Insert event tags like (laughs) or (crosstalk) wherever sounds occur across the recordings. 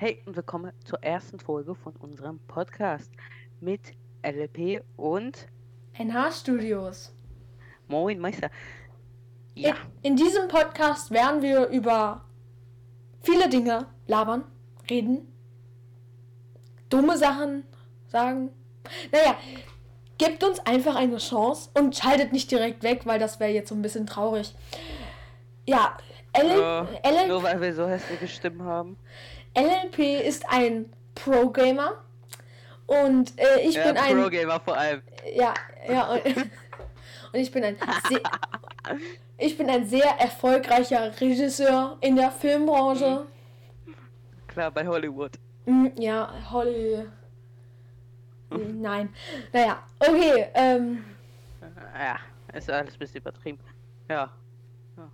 Hey und willkommen zur ersten Folge von unserem Podcast mit LP und NH Studios. Moin Meister. Ja. In, in diesem Podcast werden wir über viele Dinge labern, reden, dumme Sachen sagen. Naja, gebt uns einfach eine Chance und schaltet nicht direkt weg, weil das wäre jetzt so ein bisschen traurig. Ja, ja, Ellen, nur weil wir so hässliche Stimmen haben. LLP ist ein Pro-Gamer und äh, ich ja, bin ein Pro-Gamer vor allem. Ja, ja und, (laughs) und ich bin ein sehr, (laughs) ich bin ein sehr erfolgreicher Regisseur in der Filmbranche. Mhm. Klar, bei Hollywood. Mhm, ja, Holly. Mhm. (laughs) Nein. Naja, okay. Ähm, ja, ist alles ein bisschen übertrieben. Ja. ja.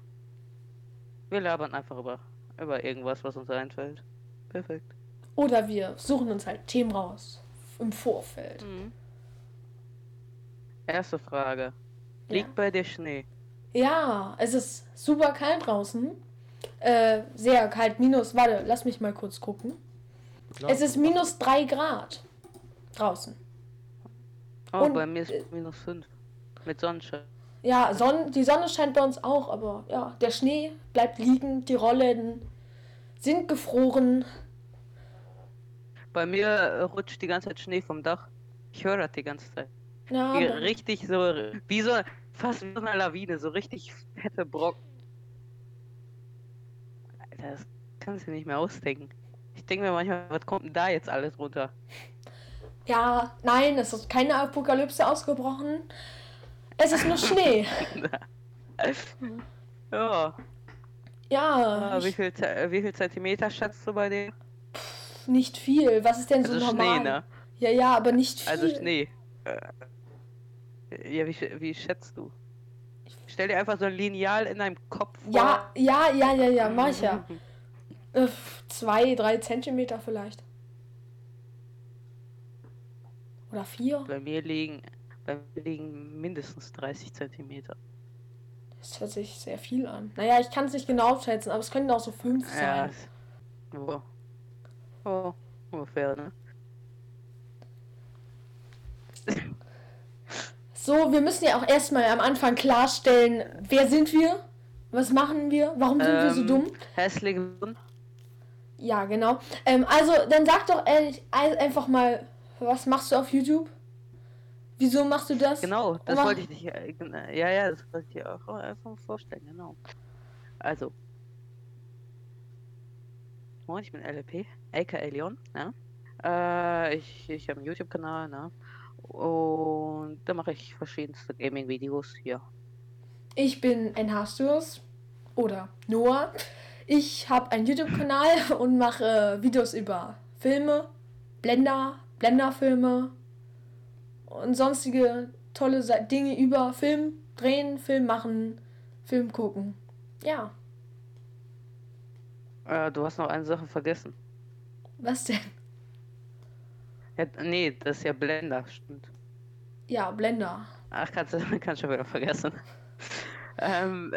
Wir labern einfach über, über irgendwas, was uns einfällt. Perfekt. Oder wir suchen uns halt Themen raus. Im Vorfeld. Mhm. Erste Frage. Liegt ja. bei dir Schnee? Ja, es ist super kalt draußen. Äh, sehr kalt. Minus, warte, lass mich mal kurz gucken. Klar. Es ist minus 3 Grad draußen. Oh, Und, bei mir ist äh, minus 5. Mit Sonnenschein. Ja, Son die Sonne scheint bei uns auch, aber ja, der Schnee bleibt liegen, die Rollen sind gefroren. Bei mir äh, rutscht die ganze Zeit Schnee vom Dach. Ich höre das die ganze Zeit. Ja, wie, richtig so, wie so, fast wie so eine Lawine, so richtig fette Brocken. Alter, das kannst du nicht mehr ausdenken. Ich denke mir manchmal, was kommt denn da jetzt alles runter? Ja, nein, es ist keine Apokalypse ausgebrochen. Es ist nur Schnee. (laughs) ja. Ja. Ah, wie, viel, wie viel Zentimeter schätzt du bei dir? Nicht viel. Was ist denn also so normal? Schnee, ne? Ja, ja, aber nicht also viel. Also Schnee. Äh, ja, wie, wie schätzt du? Stell dir einfach so ein Lineal in deinem Kopf vor. Ja, ja, ja, ja, ja, mach ich ja. äh, zwei, drei Zentimeter vielleicht. Oder vier? Bei mir liegen, bei mir liegen mindestens 30 Zentimeter. Das hört sich sehr viel an. Naja, ich kann es nicht genau schätzen, aber es könnten auch so fünf sein. Ja. Oh. Oh, ungefähr, ne? So, wir müssen ja auch erstmal am Anfang klarstellen, wer sind wir? Was machen wir? Warum sind ähm, wir so ähm, dumm? Hässlich. Ja, genau. Ähm, also, dann sag doch ehrlich, einfach mal, was machst du auf YouTube? Wieso machst du das? Genau, das wollte ich dich. Äh, ja, ja, das wollte ich dir auch einfach vorstellen, genau. Also, Moin, ich bin LP, aka Leon. Ne? Äh, ich ich habe einen YouTube-Kanal, ne? Und da mache ich verschiedenste Gaming-Videos hier. Ich bin NH oder Noah. Ich habe einen YouTube-Kanal (laughs) und mache Videos über Filme, Blender, Blender-Filme und sonstige tolle Dinge über Film drehen, Film machen, Film gucken. Ja. Äh, du hast noch eine Sache vergessen. Was denn? Ja, nee, das ist ja Blender, stimmt. Ja, Blender. Ach, kannst du (laughs) kannst schon wieder vergessen. (laughs) ähm,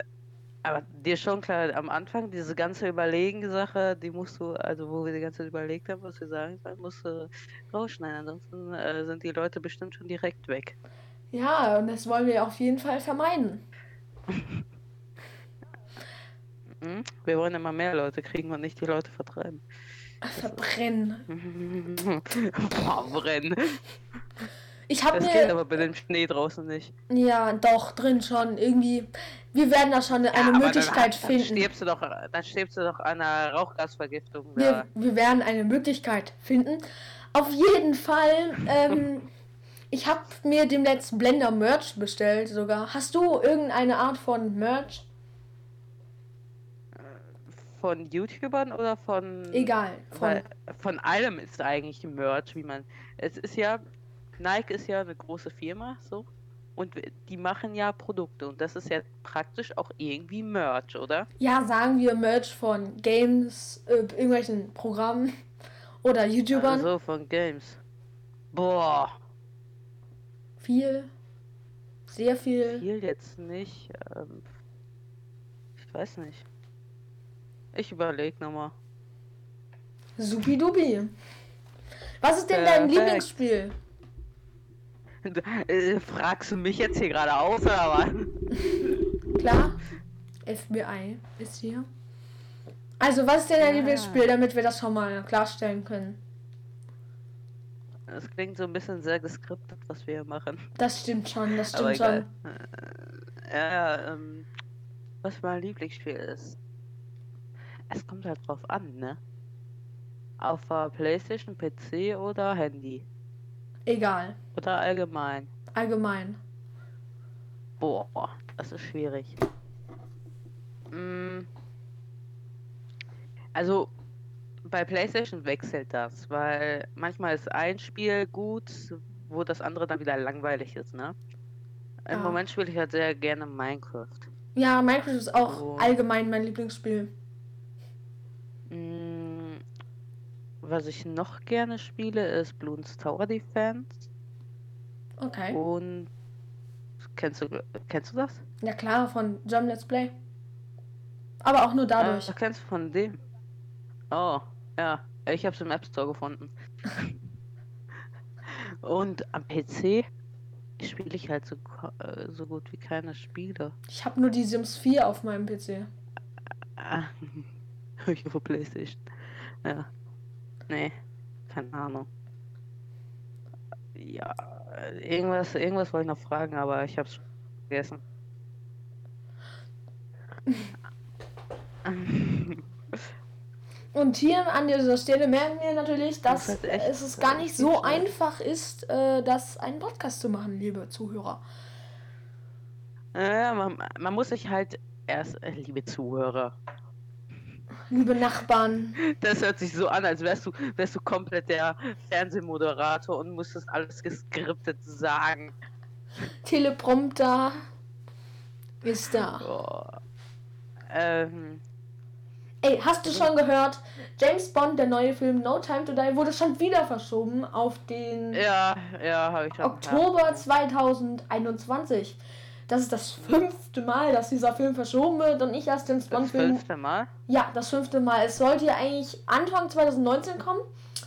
aber dir schon klar, am Anfang, diese ganze Überlegen-Sache, die musst du, also wo wir die ganze Zeit überlegt haben, was wir sagen sollen, musst du rausschneiden. Ansonsten äh, sind die Leute bestimmt schon direkt weg. Ja, und das wollen wir auf jeden Fall vermeiden. (laughs) Hm? Wir wollen immer mehr Leute kriegen und nicht die Leute vertreiben. Verbrennen. Verbrennen. (laughs) Ich habe Das geht aber bei dem Schnee draußen nicht. Ja, doch, drin schon. Irgendwie. Wir werden da schon eine ja, Möglichkeit dann, finden. Dann stirbst, du doch, dann stirbst du doch an einer Rauchgasvergiftung. Wir, wir werden eine Möglichkeit finden. Auf jeden Fall. Ähm, (laughs) ich habe mir dem letzten Blender Merch bestellt sogar. Hast du irgendeine Art von Merch? Von YouTubern oder von. Egal. Von, von allem ist eigentlich Merch, wie man. Es ist ja. Nike ist ja eine große Firma, so. Und die machen ja Produkte und das ist ja praktisch auch irgendwie Merch, oder? Ja, sagen wir Merch von Games, äh, irgendwelchen Programmen (laughs) oder YouTubern. Also von Games. Boah. Viel. Sehr viel. Viel jetzt nicht. Ähm, ich weiß nicht. Ich überlege nochmal. Supidupi. Was ist denn dein Perfekt. Lieblingsspiel? (laughs) Äh, Fragst du mich jetzt hier gerade aus oder was? (laughs) Klar, FBI ist hier. Also, was ist denn dein Ja. Lieblingsspiel, damit wir das schon mal klarstellen können? Das klingt so ein bisschen sehr geskriptet, was wir hier machen. Das stimmt schon, das stimmt schon. Äh, ja, ähm, was mein Lieblingsspiel ist. Es kommt halt drauf an, ne? Auf der Playstation, PC oder Handy. Egal, Oder allgemein. allgemein. Boah, das ist schwierig. Mm. Also, bei PlayStation wechselt das, weil manchmal ist ein Spiel gut, wo das andere dann wieder langweilig ist, ne? Im Ah. Moment spiele ich halt sehr gerne Minecraft. Ja, Minecraft ist auch Oh. allgemein mein Lieblingsspiel. Mm, Was ich noch gerne spiele, ist Bloons Tower Defense. Okay. Und kennst du kennst du das? Ja klar, von Jump Let's Play. Aber auch nur dadurch. Ah, kennst du von dem? Oh, ja. Ich habe es im App Store gefunden. (laughs) Und am PC spiele ich halt so, äh, so gut wie keine Spiele. Ich habe nur die Sims 4 auf meinem PC. Ah, (laughs) ich auf Playstation. Ja. Nee, keine Ahnung. Ja, äh, irgendwas, irgendwas wollte ich noch fragen, aber ich hab's vergessen. Und hier an dieser Stelle merken wir natürlich, dass Das echt, es gar äh, nicht so einfach ist, äh, das einen Podcast zu machen, liebe Zuhörer. Ja, man, man muss sich halt erst, äh, liebe Zuhörer, Liebe Nachbarn. das hört sich so an, als wärst du, wärst du komplett der Fernsehmoderator und müsstest alles geskriptet sagen. Teleprompter ist da. Boah. Ähm, Ey, hast du schon gehört? James Bond, der neue Film No Time to Die, wurde schon wieder verschoben auf den ja, ja, ich schon. Oktober ja. 2021. Das ist das fünfte Mal, dass dieser Film verschoben wird und ich erst den Das Bond-Film. fünfte Mal? Ja, das fünfte Mal. Es sollte ja eigentlich Anfang 2019 kommen,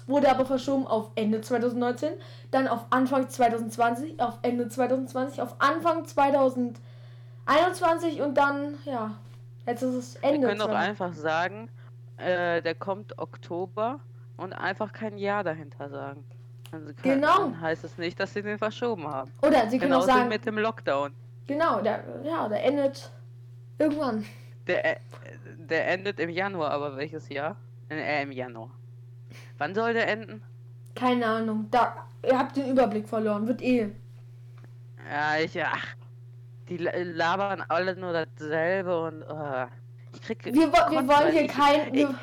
wurde aber verschoben auf Ende 2019, dann auf Anfang 2020, auf Ende 2020, auf Anfang 2021 und dann, ja, jetzt ist es Wir Ende. können doch 20. einfach sagen, äh, der kommt Oktober und einfach kein Jahr dahinter sagen. Kann, Genau. dann heißt es nicht, dass sie den verschoben haben. Oder sie können auch Genauso sagen, mit dem Lockdown. Genau, der, ja, der endet irgendwann. Der, äh, der endet im Januar, aber welches Jahr? Äh, im Januar. Wann soll der enden? Keine Ahnung. Da, ihr habt den Überblick verloren. Wird eh. Ja, ich, ach, die la- labern alle nur dasselbe und, äh, ich krieg... Wir, wir wollen hier ich- kein. Wir,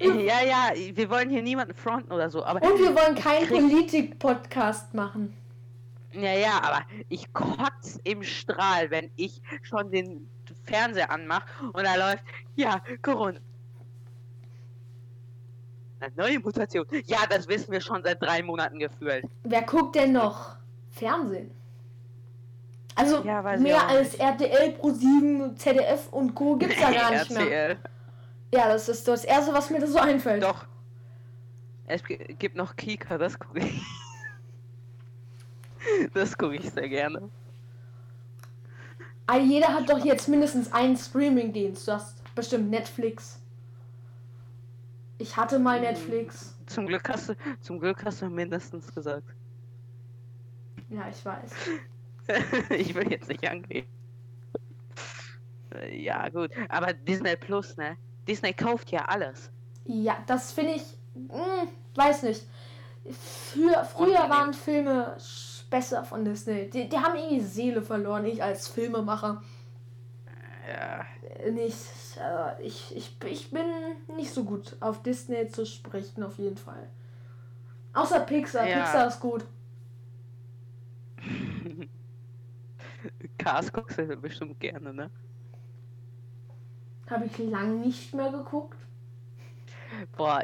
Ja, ja, wir wollen hier niemanden fronten oder so, aber... und wir wollen keinen Politik-Podcast machen. Ja, ja, aber ich kotz im Strahl, wenn ich schon den Fernseher anmache und da läuft, ja, Corona. Eine neue Mutation. Ja, das wissen wir schon seit drei Monaten gefühlt. Wer guckt denn noch Fernsehen? Also Ja, mehr als RTL, Pro7, ZDF und Co. gibt's ja gar nicht mehr. (laughs) Ja, das ist das Erste, was mir da so einfällt. Doch. Es gi- gibt noch Kika, das gucke ich. (laughs) Das gucke ich sehr gerne. Aber jeder hat doch jetzt mindestens einen Streaming-Dienst. Du hast bestimmt Netflix. Ich hatte mal. Netflix. Zum Glück hast du, zum Glück hast du mindestens gesagt. Ja, ich weiß. (laughs) ich will jetzt nicht angehen. Äh, Ja, gut. Aber Disney Plus, ne? Disney kauft ja alles. Ja, das finde ich. Mh, weiß nicht. Für, früher waren Filme besser von Disney. Die, die haben irgendwie Seele verloren. Ich als Filmemacher Ja. äh, nicht. Äh, ich, ich, ich bin nicht so gut auf Disney zu sprechen, auf jeden Fall. Außer Pixar. Ja. Pixar ist gut. (laughs) Cars guckst du bestimmt gerne, ne? Habe ich lang nicht mehr geguckt. Boah,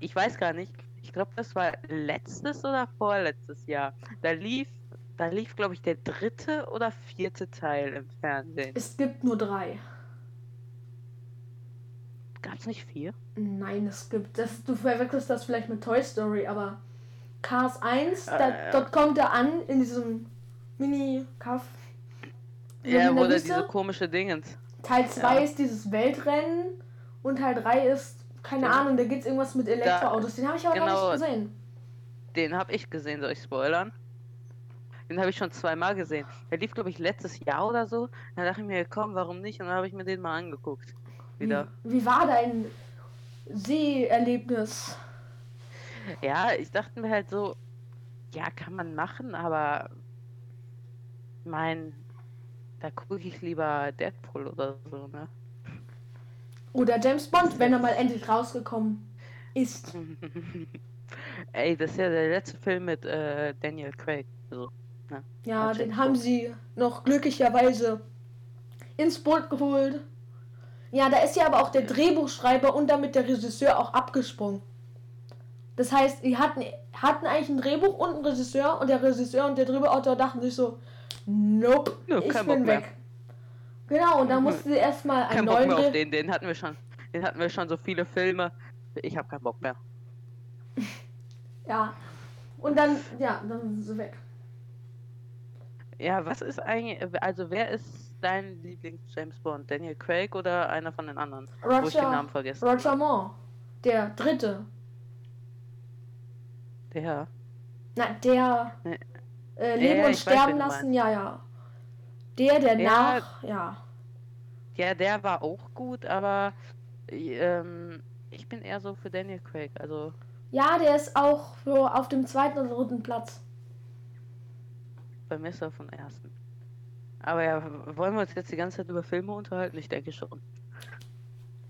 ich weiß gar nicht. Ich glaube, das war letztes oder vorletztes Jahr. Da lief, da lief, glaube ich, der dritte oder vierte Teil im Fernsehen. Es gibt nur drei. Gab Gab's nicht vier? Nein, es gibt. Das, du verwechselst das vielleicht mit Toy Story, aber Cars 1, Äh, da, ja. dort kommt er an in diesem Mini-Kaff. Ja, oder Wüste. diese komische Dingens. Teil 2 Ja. ist dieses Weltrennen und Teil 3 ist, keine Ja. Ahnung, da geht's irgendwas mit Elektroautos. Den habe ich aber genau. noch nicht gesehen. Den habe ich gesehen, soll ich spoilern? Den habe ich schon zweimal gesehen. Der lief, glaube ich, letztes Jahr oder so. Da dachte ich mir, komm, warum nicht? Und dann habe ich mir den mal angeguckt. Wieder. Wie, wie war dein Seherlebnis? Ja, ich dachte mir halt so, ja, kann man machen, aber mein, da gucke ich lieber Deadpool oder so, ne? Oder James Bond, wenn er mal endlich rausgekommen ist. (laughs) Ey, das ist ja der letzte Film mit äh, Daniel Craig. So. Ja, James den haben sie noch glücklicherweise ins Boot geholt. Ja, da ist ja aber auch der Drehbuchschreiber und damit der Regisseur auch abgesprungen. Das heißt, die hatten, hatten eigentlich ein Drehbuch und einen Regisseur und der Regisseur und der Drehbuchautor dachten sich so, nope, Nö, ich bin Bock mehr. Genau, und da Mhm. mussten sie erstmal einen Kein Bock neuen mehr auf den, den hatten wir schon. Den hatten wir schon so viele Filme. Ich habe keinen Bock mehr. (laughs) Ja. Und dann, ja, dann sind sie weg. Ja, was ist eigentlich, also wer ist dein Lieblings-James Bond? Daniel Craig oder einer von den anderen? Wo ich den Namen Roger, vergessen Roger Moore, der dritte. Der. Na, der Nee. äh, Ja, Leben ja, und ich weiß, sterben du lassen, ja, ja. Der, der Ja. nach, ja. Ja, der war auch gut, aber ähm, ich bin eher so für Daniel Craig. Also, Ja, der ist auch so auf dem zweiten oder dritten Platz. bei mir ist er vom ersten. Aber ja, wollen wir uns jetzt die ganze Zeit über Filme unterhalten? Ich denke schon.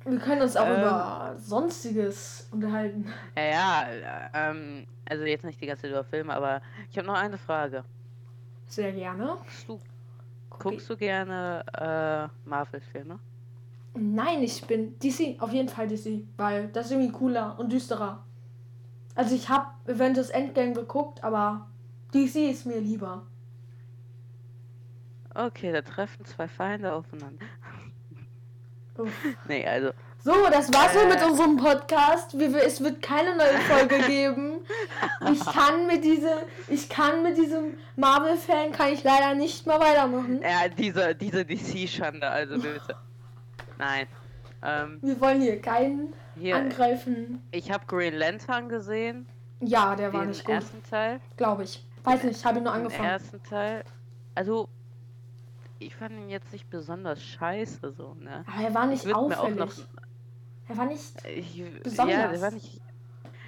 Wir können uns auch Ähm. über Sonstiges unterhalten. Ja, ja, äh, ähm, also jetzt nicht die ganze Zeit über Filme, aber ich habe noch eine Frage. Sehr gerne. Guckst du, guckst du gerne äh, Marvel-Filme? Nein, ich bin DC, auf jeden Fall DC, weil das ist irgendwie cooler und düsterer. Also ich habe Avengers Endgame geguckt, aber DC ist mir lieber. Okay, da treffen zwei Feinde aufeinander. (laughs) Uff. Nee, also, So, das war's Äh. mit unserem Podcast. Wir- es wird keine neue Folge (laughs) geben. Ich kann mit diese, ich kann mit diesem Marvel-Fan kann ich leider nicht mehr weitermachen. ja, diese, diese DC-Schande, also bitte. Nein. Ähm, Wir wollen hier keinen hier, angreifen. ich habe Green Lantern gesehen, Ja, der war den nicht gut, ersten Teil. glaube ich. Weiß nicht, habe ihn nur Den angefangen. ersten Teil. Also, ich fand ihn jetzt nicht besonders scheiße, so, ne? Aber er war nicht auffällig. noch- Er war nicht. Ich, ja, Besonders. der war nicht.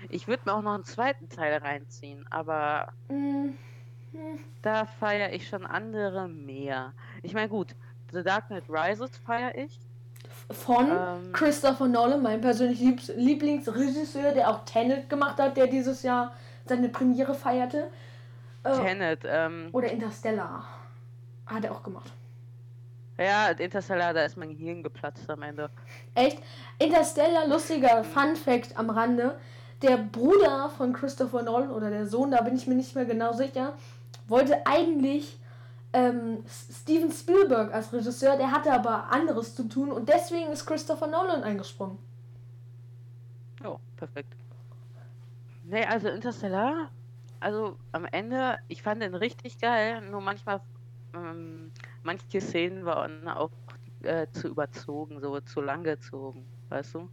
Ich würde mir auch noch einen zweiten Teil reinziehen, aber mm, da feiere ich schon andere mehr. Ich meine, gut, The Dark Knight Rises feiere ich. von Ähm, Christopher Nolan, mein persönlich Liebs Lieblingsregisseur, der auch Tenet gemacht hat, der dieses Jahr seine Premiere feierte. Äh, Tenet, ähm, oder Interstellar. Hat er auch gemacht. ja, Interstellar, da ist mein Gehirn geplatzt am Ende. Echt? Interstellar, lustiger Fun Fact am Rande. Der Bruder von Christopher Nolan oder der Sohn, da bin ich mir nicht mehr genau sicher, wollte eigentlich ähm, Steven Spielberg als Regisseur, der hatte aber anderes zu tun und deswegen ist Christopher Nolan eingesprungen. Oh, perfekt. Nee, also Interstellar, also am Ende, ich fand den richtig geil, nur manchmal, ähm, manche Szenen waren auch äh, zu überzogen, so zu lang gezogen, weißt du?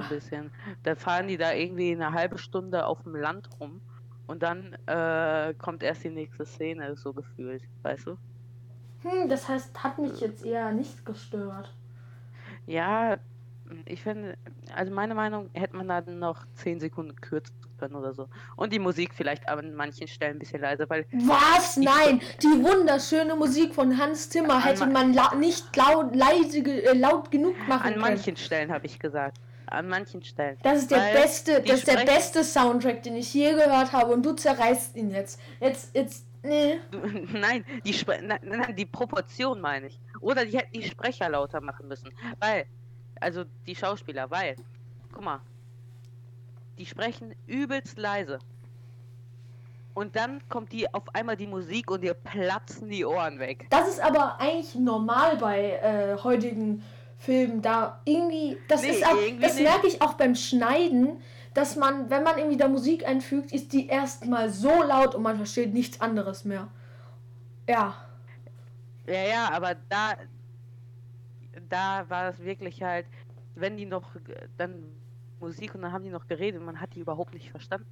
Ein bisschen. Da fahren die da irgendwie eine halbe Stunde auf dem Land rum und dann äh, kommt erst die nächste Szene, so gefühlt, weißt du? Hm, das heißt, hat mich jetzt eher nicht gestört. Ja, ich finde, also meine Meinung, hätte man da noch 10 Sekunden kürzen können oder so. Und die Musik vielleicht an manchen Stellen ein bisschen leiser, weil Was? Nein, die wunderschöne Musik von Hans Zimmer An hätte ma- man la nicht laut, leise, äh, laut genug machen an können. manchen Stellen habe ich gesagt. An manchen Stellen. Das ist der beste, das ist der beste Soundtrack, den ich je gehört habe und du zerreißt ihn jetzt. Jetzt, jetzt, nee. (laughs) Nein, die Spre nein, nein, die Proportion meine ich. Oder die hätten die Sprecher lauter machen müssen. Weil, also die Schauspieler, weil, guck mal, die sprechen übelst leise. Und dann kommt die auf einmal die Musik und dir platzen die Ohren weg. Das ist aber eigentlich normal bei äh, heutigen Film da irgendwie, das Nee, ist auch, das nicht. merke ich auch beim Schneiden, dass man, wenn man irgendwie da Musik einfügt, ist die erstmal so laut und man versteht nichts anderes mehr. Ja, Ja, ja, aber da, da war es wirklich halt, wenn die noch dann Musik und dann haben die noch geredet und man hat die überhaupt nicht verstanden.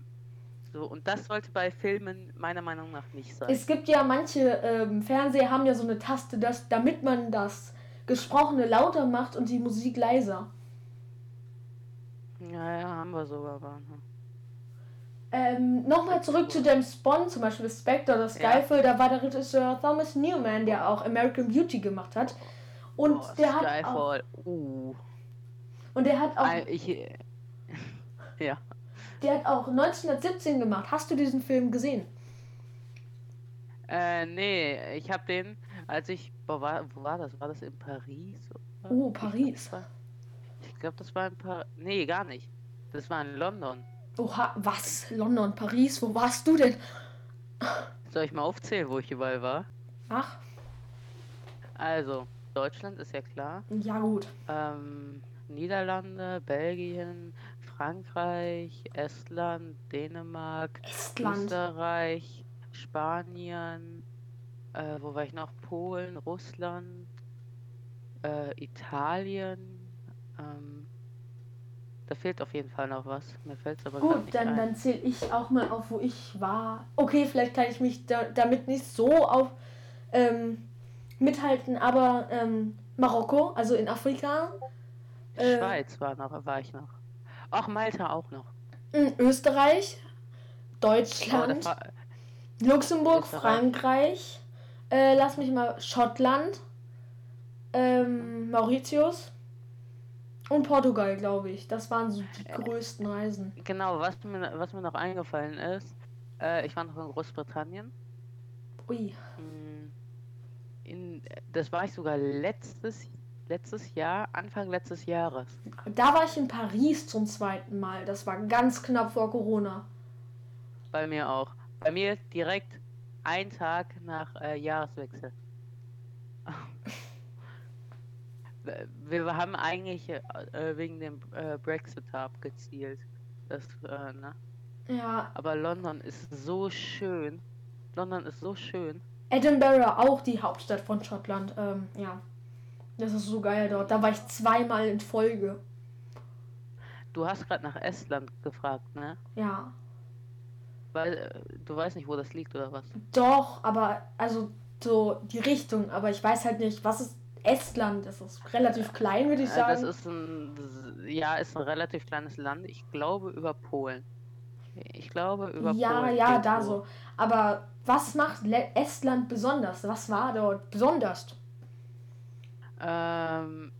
So, und das sollte bei Filmen meiner Meinung nach nicht sein. es gibt ja manche ähm, Fernseher haben ja so eine Taste, dass, damit man das Gesprochene lauter macht und die Musik leiser. ja, ja, haben wir sogar. Aber, ne. Ähm, Nochmal zurück zu James Bond, zum Beispiel Spectre oder Skyfall, da war der Regisseur Thomas Newman, der auch American Beauty gemacht hat. Und Oh, der hat auch, Skyfall. Uh, und der hat auch ich, (laughs) ja. Der hat auch 1917 gemacht. Hast du diesen Film gesehen? Äh, nee, ich hab den, als ich, wo war, wo war das? War das in Paris? oder? Oh, Paris. Ich glaube, das war in Paris. Nee, gar nicht. Das war in London. Oha, was? London, Paris, wo warst du denn? Soll ich mal aufzählen, wo ich überall war? Ach, Also, Deutschland ist ja klar. ja gut. Ähm, Niederlande, Belgien, Frankreich, Estland, Dänemark, Estland. Österreich, Spanien, äh, wo war ich noch? Polen, Russland, äh, Italien. Ähm, da fehlt auf jeden Fall noch was. Mir fällt es aber Gut, nicht dann, ein. dann zähle ich auch mal auf, wo ich war. Okay, vielleicht kann ich mich da, damit nicht so auf ähm, mithalten, aber ähm, Marokko, also in Afrika, äh, Schweiz war noch, war ich noch. Ach, Malta auch noch. mh, Österreich, Oh, Deutschland, das war, Luxemburg, Österreich. Frankreich, äh, lass mich mal, Schottland, ähm, Mauritius und Portugal, glaube ich. Das waren so die Äh. größten Reisen. genau, was mir, was mir noch eingefallen ist, äh, ich war noch in Großbritannien. Ui. Mm, In, das war ich sogar letztes, letztes Jahr, Anfang letztes Jahres. Da war ich in Paris zum zweiten Mal. Das war ganz knapp vor Corona. Bei mir auch. Bei mir direkt ein Tag nach äh, Jahreswechsel. (laughs) Wir haben eigentlich äh, wegen dem äh, Brexit abgezielt. Das, äh, ne? Ja, Aber London ist so schön. London ist so schön. Edinburgh auch die Hauptstadt von Schottland. Ähm, ja. Das ist so geil dort. Da war ich zweimal in Folge. Du hast gerade nach Estland gefragt, ne? Ja. Weil äh, du weißt nicht, wo das liegt oder was? Doch, aber also so die Richtung. Aber ich weiß halt nicht, was ist Estland? Das ist relativ klein, würde ich Äh, das sagen. ist ein, ja, ist ein relativ kleines Land. Ich glaube über Polen. Ich glaube über Ja, Polen. ja, da irgendwo. so. Aber was macht Estland besonders? Was war dort besonders? Ähm,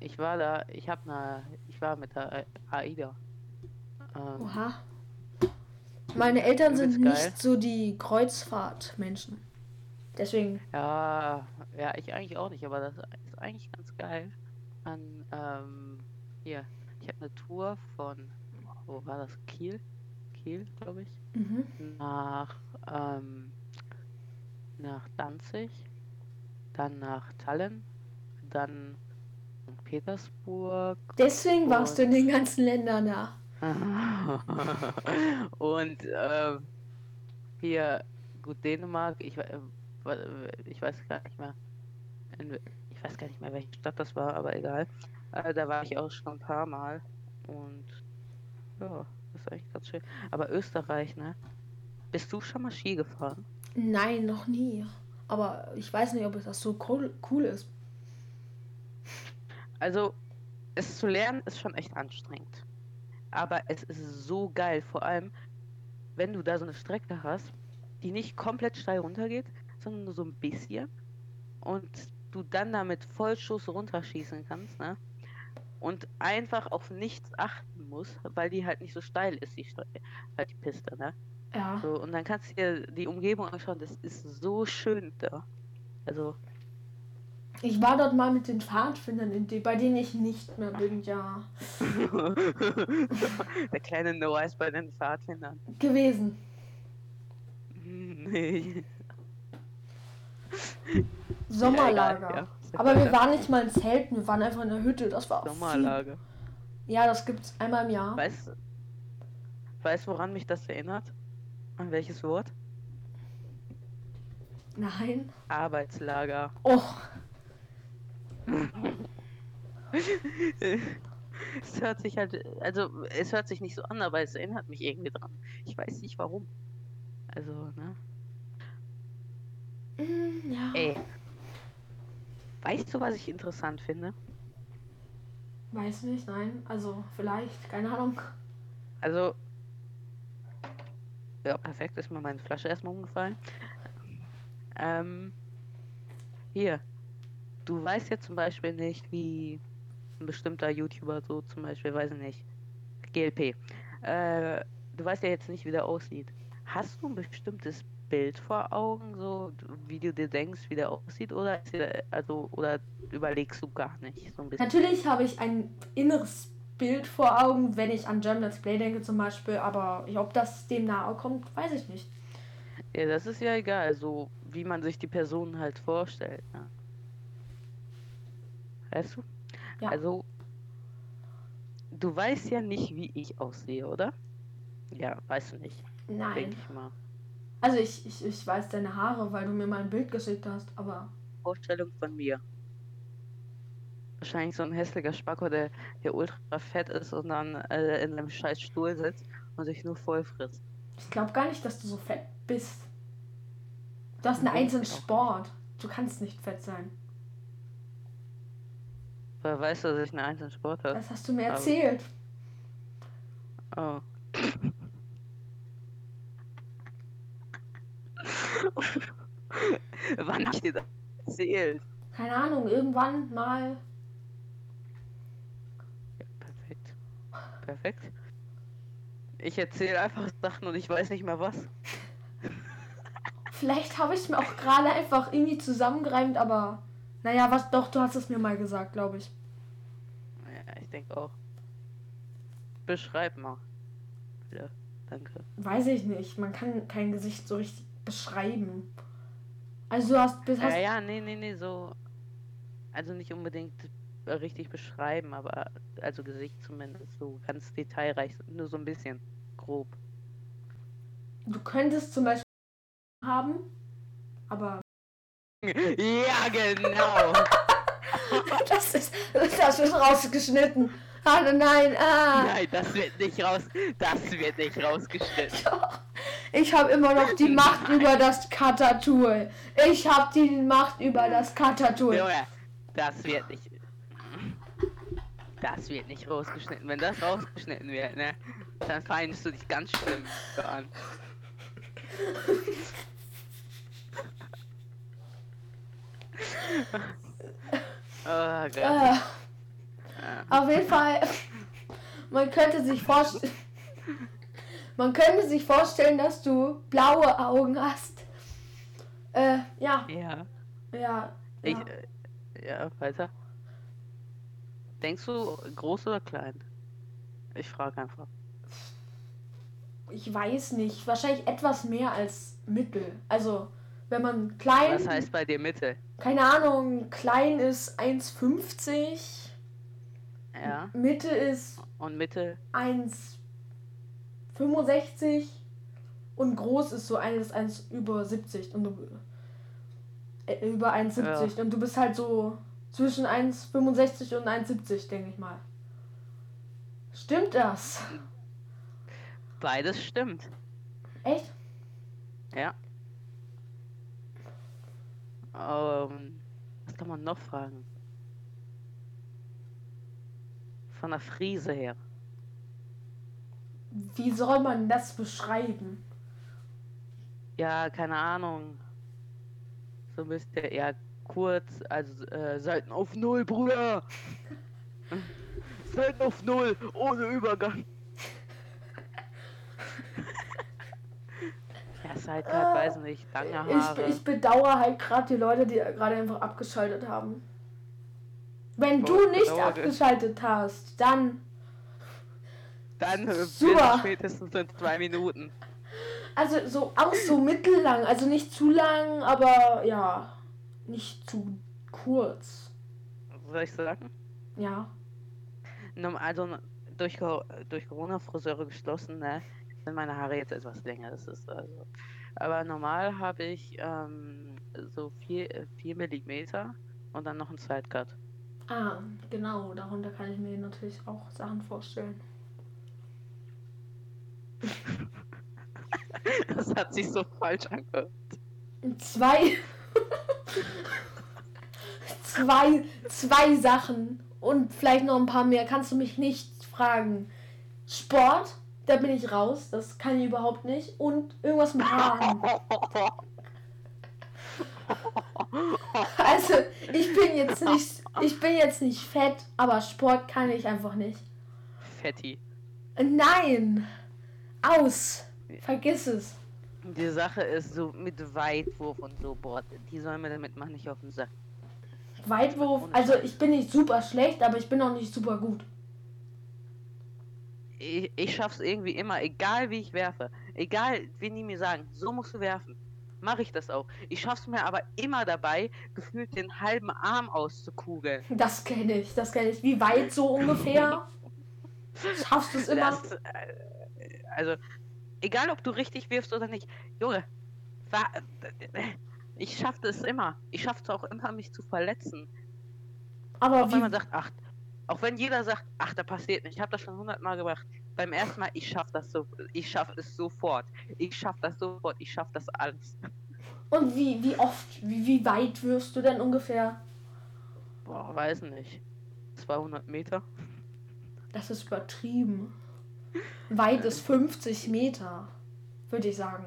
ich war da, ich habe eine, ich war mit der AIDA. Ähm, Oha. Meine Eltern sind geil. nicht so die Kreuzfahrtmenschen. Deswegen, ja, ja, ich eigentlich auch nicht, aber das ist eigentlich ganz geil. An, ähm, hier, ich habe eine Tour von, wo war das? Kiel? Kiel, glaube ich. mhm. nach, ähm, nach Danzig, dann nach Tallinn, dann. Petersburg deswegen warst du in den ganzen Ländern da. (laughs) und ähm, hier, gut, Dänemark, ich, äh, ich weiß gar nicht mehr, in, ich weiß gar nicht mehr, welche Stadt das war, aber egal. Äh, da war ich auch schon ein paar Mal und ja, das ist eigentlich ganz schön. Aber Österreich, ne? Bist du schon mal Ski gefahren? Nein, noch nie. Aber ich weiß nicht, ob es das so cool, cool ist. Also, es zu lernen ist schon echt anstrengend. Aber es ist so geil, vor allem, wenn du da so eine Strecke hast, die nicht komplett steil runtergeht, sondern nur so ein bisschen. Und du dann damit Vollschuss runterschießen kannst, ne? Und einfach auf nichts achten musst, weil die halt nicht so steil ist, die, Stre halt die Piste, ne? Ja. So, und dann kannst du dir die Umgebung anschauen, das ist so schön da. Also, Ich war dort mal mit den Pfadfindern, in die, bei denen ich nicht mehr bin, ja. (laughs) der kleine Noah ist bei den Pfadfindern. Gewesen. Nee. Sommerlager. Ja, egal, Aber wir waren nicht mal in Zelten, wir waren einfach in der Hütte. Das war viel. Sommerlager. Ja, das gibt's einmal im Jahr. Weißt du, weißt, woran mich das erinnert? An welches Wort? Nein. Arbeitslager. Oh, (laughs) es hört sich halt, also es hört sich nicht so an, aber es erinnert mich irgendwie dran. Ich weiß nicht warum. Also, ne? mm, ja. Ey. Weißt du, was ich interessant finde? Weiß nicht, nein. Also, vielleicht, keine Ahnung. Also. Ja, perfekt, ist mir meine Flasche erstmal umgefallen. Ähm. Hier. Du weißt ja zum Beispiel nicht, wie ein bestimmter YouTuber so zum Beispiel, weiß ich nicht. GLP. Äh, du weißt ja jetzt nicht, wie der aussieht. Hast du ein bestimmtes Bild vor Augen, so wie du dir denkst, wie der aussieht, oder ist dir, also oder überlegst du gar nicht so ein bisschen? Natürlich habe ich ein inneres Bild vor Augen, wenn ich an German Let's Play denke zum Beispiel, aber ob das dem nahe kommt, weiß ich nicht. Ja, das ist ja egal, so wie man sich die Person halt vorstellt. Ne? Weißt du? Ja. Also, du weißt ja nicht, wie ich aussehe, oder? Ja, weißt du nicht. Nein. Denke ich mal. Also ich, ich, ich weiß deine Haare, weil du mir mal ein Bild geschickt hast, aber Vorstellung von mir. Wahrscheinlich so ein hässlicher Spacko, der, der ultra fett ist und dann äh, in einem scheiß Stuhl sitzt und sich nur voll frisst. ich glaube gar nicht, dass du so fett bist. Du hast einen einzelnen Sport. Du kannst nicht fett sein. Weil weißt du, dass ich einen einzelnen Sport habe? Das hast du mir Aber- erzählt. Oh. (laughs) Wann hab ich dir das erzählt? Keine Ahnung, irgendwann mal. Ja, perfekt. Perfekt. Ich erzähle einfach Sachen und ich weiß nicht mehr was. (laughs) Vielleicht habe ich es mir auch gerade einfach irgendwie zusammengereimt, aber. Naja, was doch, du hast es mir mal gesagt, glaube ich. Ja, ich denke auch. Beschreib mal. Ja, danke. Weiß ich nicht. Man kann kein Gesicht so richtig beschreiben. Also du hast. hast Ja, ja, nee, nee, nee, so. Also nicht unbedingt richtig beschreiben, aber also Gesicht zumindest so ganz detailreich, nur so ein bisschen grob. Du könntest zum Beispiel haben, aber Ja, genau. (laughs) das ist, das ist rausgeschnitten. Ah, nein, ah. Nein, das wird nicht raus. Das wird nicht rausgeschnitten. (laughs) Ich habe immer noch die Macht über das Cutter-Tool. Ich habe die Macht über das Cutter-Tool. Junge, das wird nicht. Das wird nicht rausgeschnitten. Wenn das rausgeschnitten wird, ne, dann feindest du dich ganz schlimm an. (laughs) (laughs) Oh. Äh, auf jeden Fall, (laughs) man könnte sich vorstellen, (laughs) man könnte sich vorstellen, dass du blaue Augen hast. Äh, ja, Ja. ja. Ich, ja. äh, ja, weiter. Denkst du groß oder klein? Ich frage einfach. Ich weiß nicht, wahrscheinlich etwas mehr als mittel. Also, wenn man klein, Was heißt bei dir Mitte? Keine Ahnung, klein ist 1,50, Ja. Mitte ist Und Mitte? 1,65 und groß ist so eines 1 über 70 und du äh, über 1,70 und du bist halt so zwischen 1,65 und 1,70, denke ich mal. Stimmt das? Beides stimmt. Echt? Ja. Ähm, was kann man noch fragen? Von der Friese her. Wie soll man das beschreiben? Ja, keine Ahnung. So bisschen eher kurz, also äh, Seiten auf Null, Bruder. (laughs) Seiten auf Null, ohne Übergang. Ist halt grad, weiß nicht, lange Ich, Haare. ich bedauere halt gerade die Leute, die gerade einfach abgeschaltet haben. Wenn du Boah, nicht bedauere. abgeschaltet hast, dann. Dann äh, Super. spätestens in zwei Minuten. Also so auch so mittellang. Also nicht zu lang, aber ja. Nicht zu Kurz. Soll ich sagen? Ja. Also durch, durch Corona Friseure geschlossen, ne? Sind meine Haare jetzt etwas länger. Das ist also. Aber normal habe ich ähm, so 4 Millimeter und dann noch einen Sidecut. Ah, genau. Darunter kann ich mir natürlich auch Sachen vorstellen. (laughs) Das hat sich so falsch angehört. Zwei. (laughs) zwei, zwei Sachen. Und vielleicht noch ein paar mehr. Kannst du mich nicht fragen. Sport, da bin ich raus. Das kann ich überhaupt nicht. Und irgendwas mit Haaren. (laughs) Also, ich bin jetzt nicht. Ich bin jetzt nicht fett, aber Sport kann ich einfach nicht. Fetti. Nein! Aus! Vergiss es. Die Sache ist so mit Weitwurf und so, boah, die sollen mir damit mal nicht auf den Sack. Weitwurf, also ich bin nicht super schlecht, aber ich bin auch nicht super gut. Ich, ich schaff's irgendwie immer, egal wie ich werfe. Egal, wen die mir sagen, so musst du werfen. Mache ich das auch. Ich schaff's mir aber immer dabei, gefühlt den halben Arm auszukugeln. Das kenne ich, das kenne ich. Wie weit so ungefähr? Schaffst du es immer? Das, äh, also, egal ob du richtig wirfst oder nicht. Junge, ich schaff das immer. Ich schaff's auch immer, mich zu verletzen. Aber Auch wenn man wie, sagt, ach, auch wenn jeder sagt, ach, da passiert nicht, ich habe das schon hundertmal gemacht. Beim ersten Mal, ich schaff das so, ich schaff es sofort. Ich schaff das sofort, ich schaff das alles. und wie, wie oft, wie, wie weit wirfst du denn ungefähr? Boah, weiß nicht. 200 Meter? Das ist übertrieben. Weit ist 50 Meter, würde ich sagen.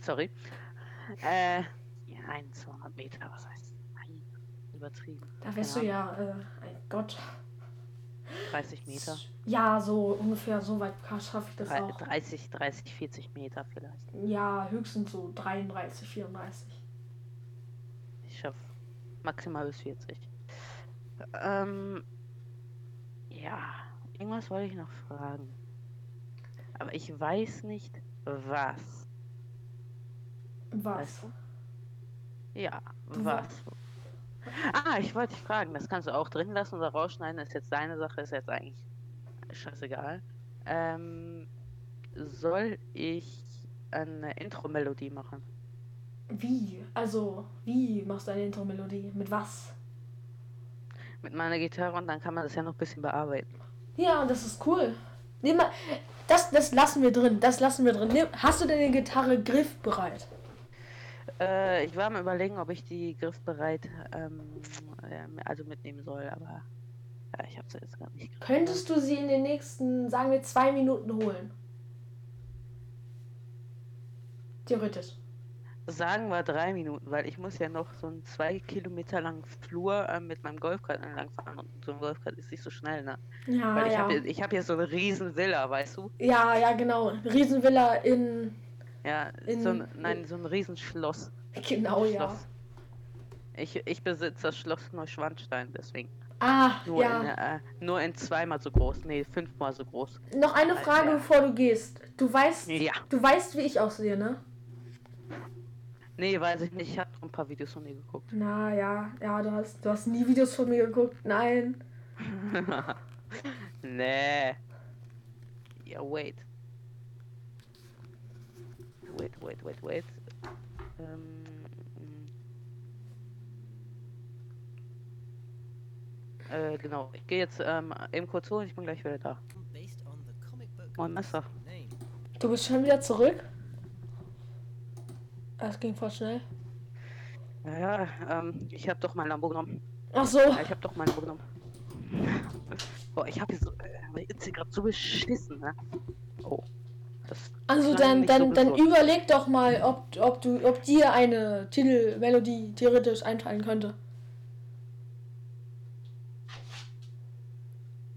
Sorry. Äh, ja, nein, 200 Meter, was heißt? Nein, übertrieben. Da wärst du ja, äh, ein Gott. 30 Meter. Ja, so ungefähr so weit schaffe ich das Drei- auch. 30, 30, 40 Meter vielleicht. Ja, höchstens so 33, 34. Ich schaff maximal bis 40. Ähm, ja, irgendwas wollte ich noch fragen. Aber ich weiß nicht, was. Was? Weißt du? Ja, Wa- was? Ah, ich wollte dich fragen, das kannst du auch drin lassen oder rausschneiden, ist jetzt deine Sache, ist jetzt eigentlich scheißegal. Ähm, soll ich eine Intro-Melodie machen? Wie? Also, wie machst du eine Intro-Melodie? Mit was? Mit meiner Gitarre und dann kann man das ja noch ein bisschen bearbeiten. Ja, das ist cool. Nimm mal, das, das lassen wir drin. Das lassen wir drin. Nimm, hast du deine Gitarre griffbereit? Äh, ich war am überlegen, ob ich die griffbereit ähm, ähm, also mitnehmen soll, aber ja, ich habe sie jetzt gar nicht. Könntest du sie in den nächsten, sagen wir, zwei Minuten holen? Theoretisch. Sagen wir drei Minuten, weil ich muss ja noch so einen zwei Kilometer langen Flur ähm, mit meinem Golfkart entlang fahren und so ein Golfkart ist nicht so schnell, ne? Ja, Weil ich ja. habe ich hab hier so eine riesen Villa, weißt du? Ja, ja, genau. Riesenvilla in. Ja, In- so ein, nein, so ein Riesenschloss. Genau, ja. Schloss. Ich, ich besitze das Schloss Neuschwanstein, deswegen. Ah, Nur, ja. in, äh, nur in zweimal so groß, nee, fünfmal so groß. Noch eine. Frage, bevor du gehst. Du weißt, Ja. du weißt, wie ich aussehe, ne? Nee, weiß ich nicht, ich habe ein paar Videos von dir geguckt. Na ja, ja, du hast, du hast nie Videos von mir geguckt. Nein. (laughs) nee. Ja, wait. Wait, wait, wait, wait. Ähm, äh, genau. Ich gehe jetzt ähm, eben kurz und ich bin gleich wieder da. Moin, Messer. Du bist schon wieder zurück? Das ging voll schnell. Ja, ja, ähm, ich habe doch mein Lambo genommen. Ach so. Ja, ich habe doch mein Lambo genommen. (laughs) Boah, ich habe hier so, äh, gerade so beschissen, ne? Oh. Also dann, dann, dann überleg doch mal, ob, ob du, ob dir eine Titelmelodie theoretisch einfallen könnte.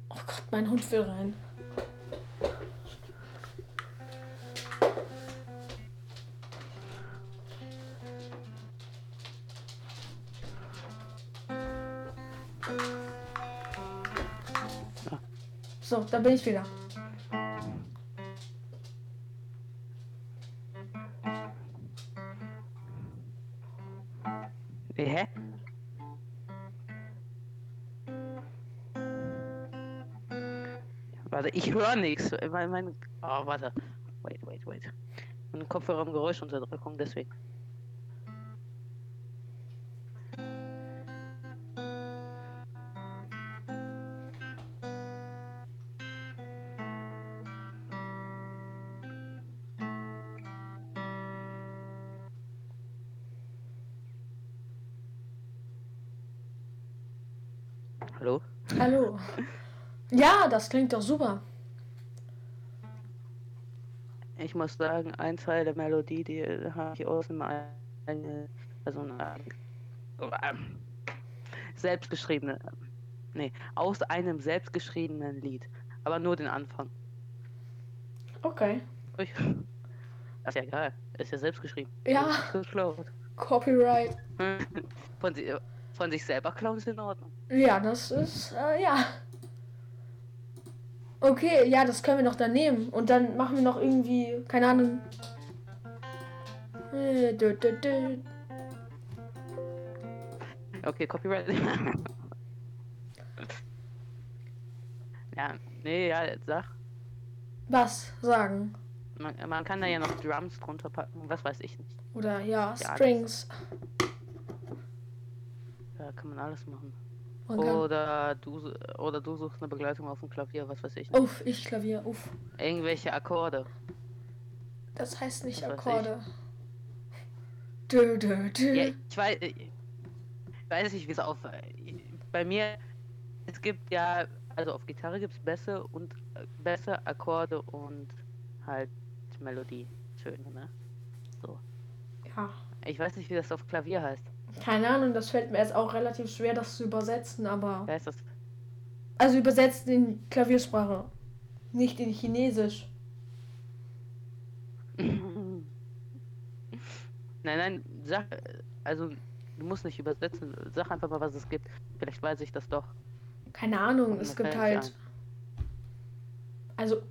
Oh Gott, mein Hund will rein. So, da bin ich wieder. Ich höre nichts. Mein, mein, oh, warte. Wait, wait, wait. Mein Kopfhörer haben Geräuschunterdrückung, deswegen. Hallo? Hallo. Ja, das klingt doch super. Ich muss sagen, ein Teil der Melodie, die habe ich aus einem eine, also eine, ähm, selbstgeschriebene, nee, aus einem selbstgeschriebenen Lied, aber nur den Anfang. Okay. Ich, das ist ja geil, ist ja selbstgeschrieben. Ja. Geklaut. Copyright. (laughs) Von, von sich selber klauen ist in Ordnung. Ja, das ist, äh, ja. Okay, ja, das können wir noch dann nehmen. Und dann machen wir noch irgendwie, keine Ahnung. Äh. Okay, Copyright. ja, nee, ja, sag. Was sagen? Man, man kann da ja noch Drums drunter packen, was weiß ich nicht. Oder ja, Ja, Strings. Da kann man alles machen. Oder du, oder du suchst eine Begleitung auf dem Klavier, was weiß ich. uff, ich Klavier, uff. Irgendwelche Akkorde. Das heißt nicht Was. Akkorde. Dö, dö, dö. Ja, ich weiß, ich weiß nicht, wie es auf. Bei mir, es gibt ja, also auf Gitarre gibt es Bässe und äh, Bässe, Akkorde und halt Melodietöne, ne? ja. Ich weiß nicht, wie das auf Klavier heißt. Keine Ahnung, das fällt mir jetzt auch relativ schwer, das zu übersetzen, aber. Wie heißt das? Also übersetzt in Klaviersprache. Nicht in Chinesisch. (clears throat) nein, nein, sag, also du musst nicht übersetzen, sag einfach mal, was es gibt. Vielleicht weiß ich das doch. Keine Ahnung, es gibt halt. Also.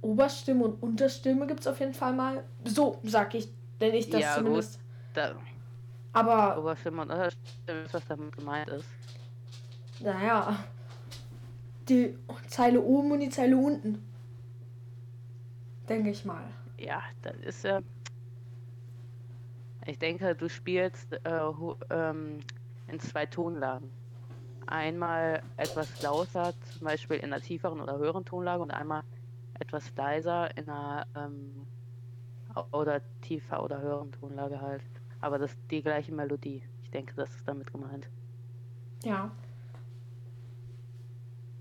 Oberstimme und Unterstimme gibt es auf jeden Fall mal. So sag ich, denn ich das Ja, gut. zumindest. Da, Aber, Unterstimme ist, was damit gemeint ist. naja. Die Zeile oben und die Zeile unten. Denke ich mal. Ja, das ist ja. Ich denke, du spielst äh, ähm, in zwei Tonlagen. Einmal etwas lauter, zum Beispiel in einer tieferen oder höheren Tonlage, und einmal etwas leiser in einer ähm, oder tiefer oder höheren Tonlage halt. Aber das ist die gleiche Melodie. Ich denke, das ist damit gemeint. Ja.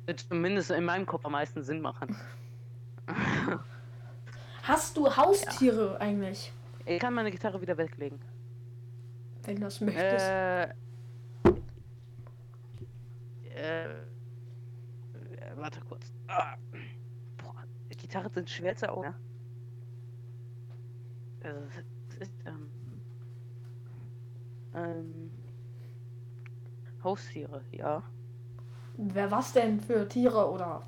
Wird zumindest in meinem Kopf am meisten Sinn machen. Hast du Haustiere eigentlich? Ich kann meine Gitarre wieder weglegen. Wenn du das möchtest. Äh, äh, äh, warte kurz. Ah. Boah, Gitarren sind schwer zu augen. Also, es ist, ähm, ähm, Haustiere, ja. Wer was denn für Tiere oder?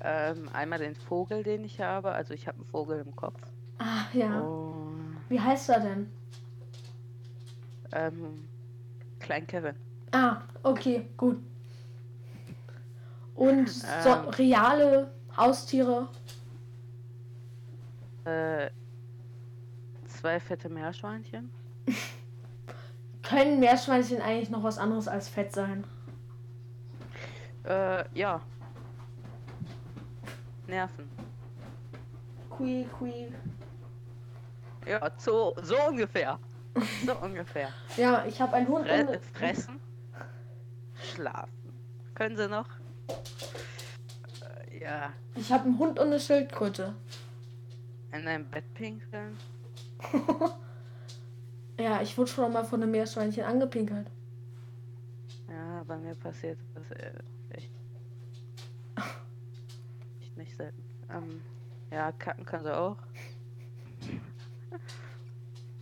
Ähm, einmal den Vogel, den ich habe. Also ich habe einen Vogel im Kopf. Ah, ja. Und, Wie heißt er denn? ähm, Klein Kevin. Ah, okay, gut. Und so Ähm. reale Haustiere? Äh, zwei fette Meerschweinchen. (laughs) Können Meerschweinchen eigentlich noch was anderes als fett sein? Äh, ja. Nerven. Qui, qui. Ja, so, so ungefähr. So (laughs) ungefähr. Ja, ich habe einen Hund. Fre fressen. Schlafen. Können sie noch? Äh, ja. Ich habe einen Hund und eine Schildkröte. In einem Bett pinkeln. (laughs) Ja, ich wurde schon mal von einem Meerschweinchen angepinkelt. Ja, bei mir passiert das äh, echt. echt nicht selten. Ähm, ja, kacken können sie auch.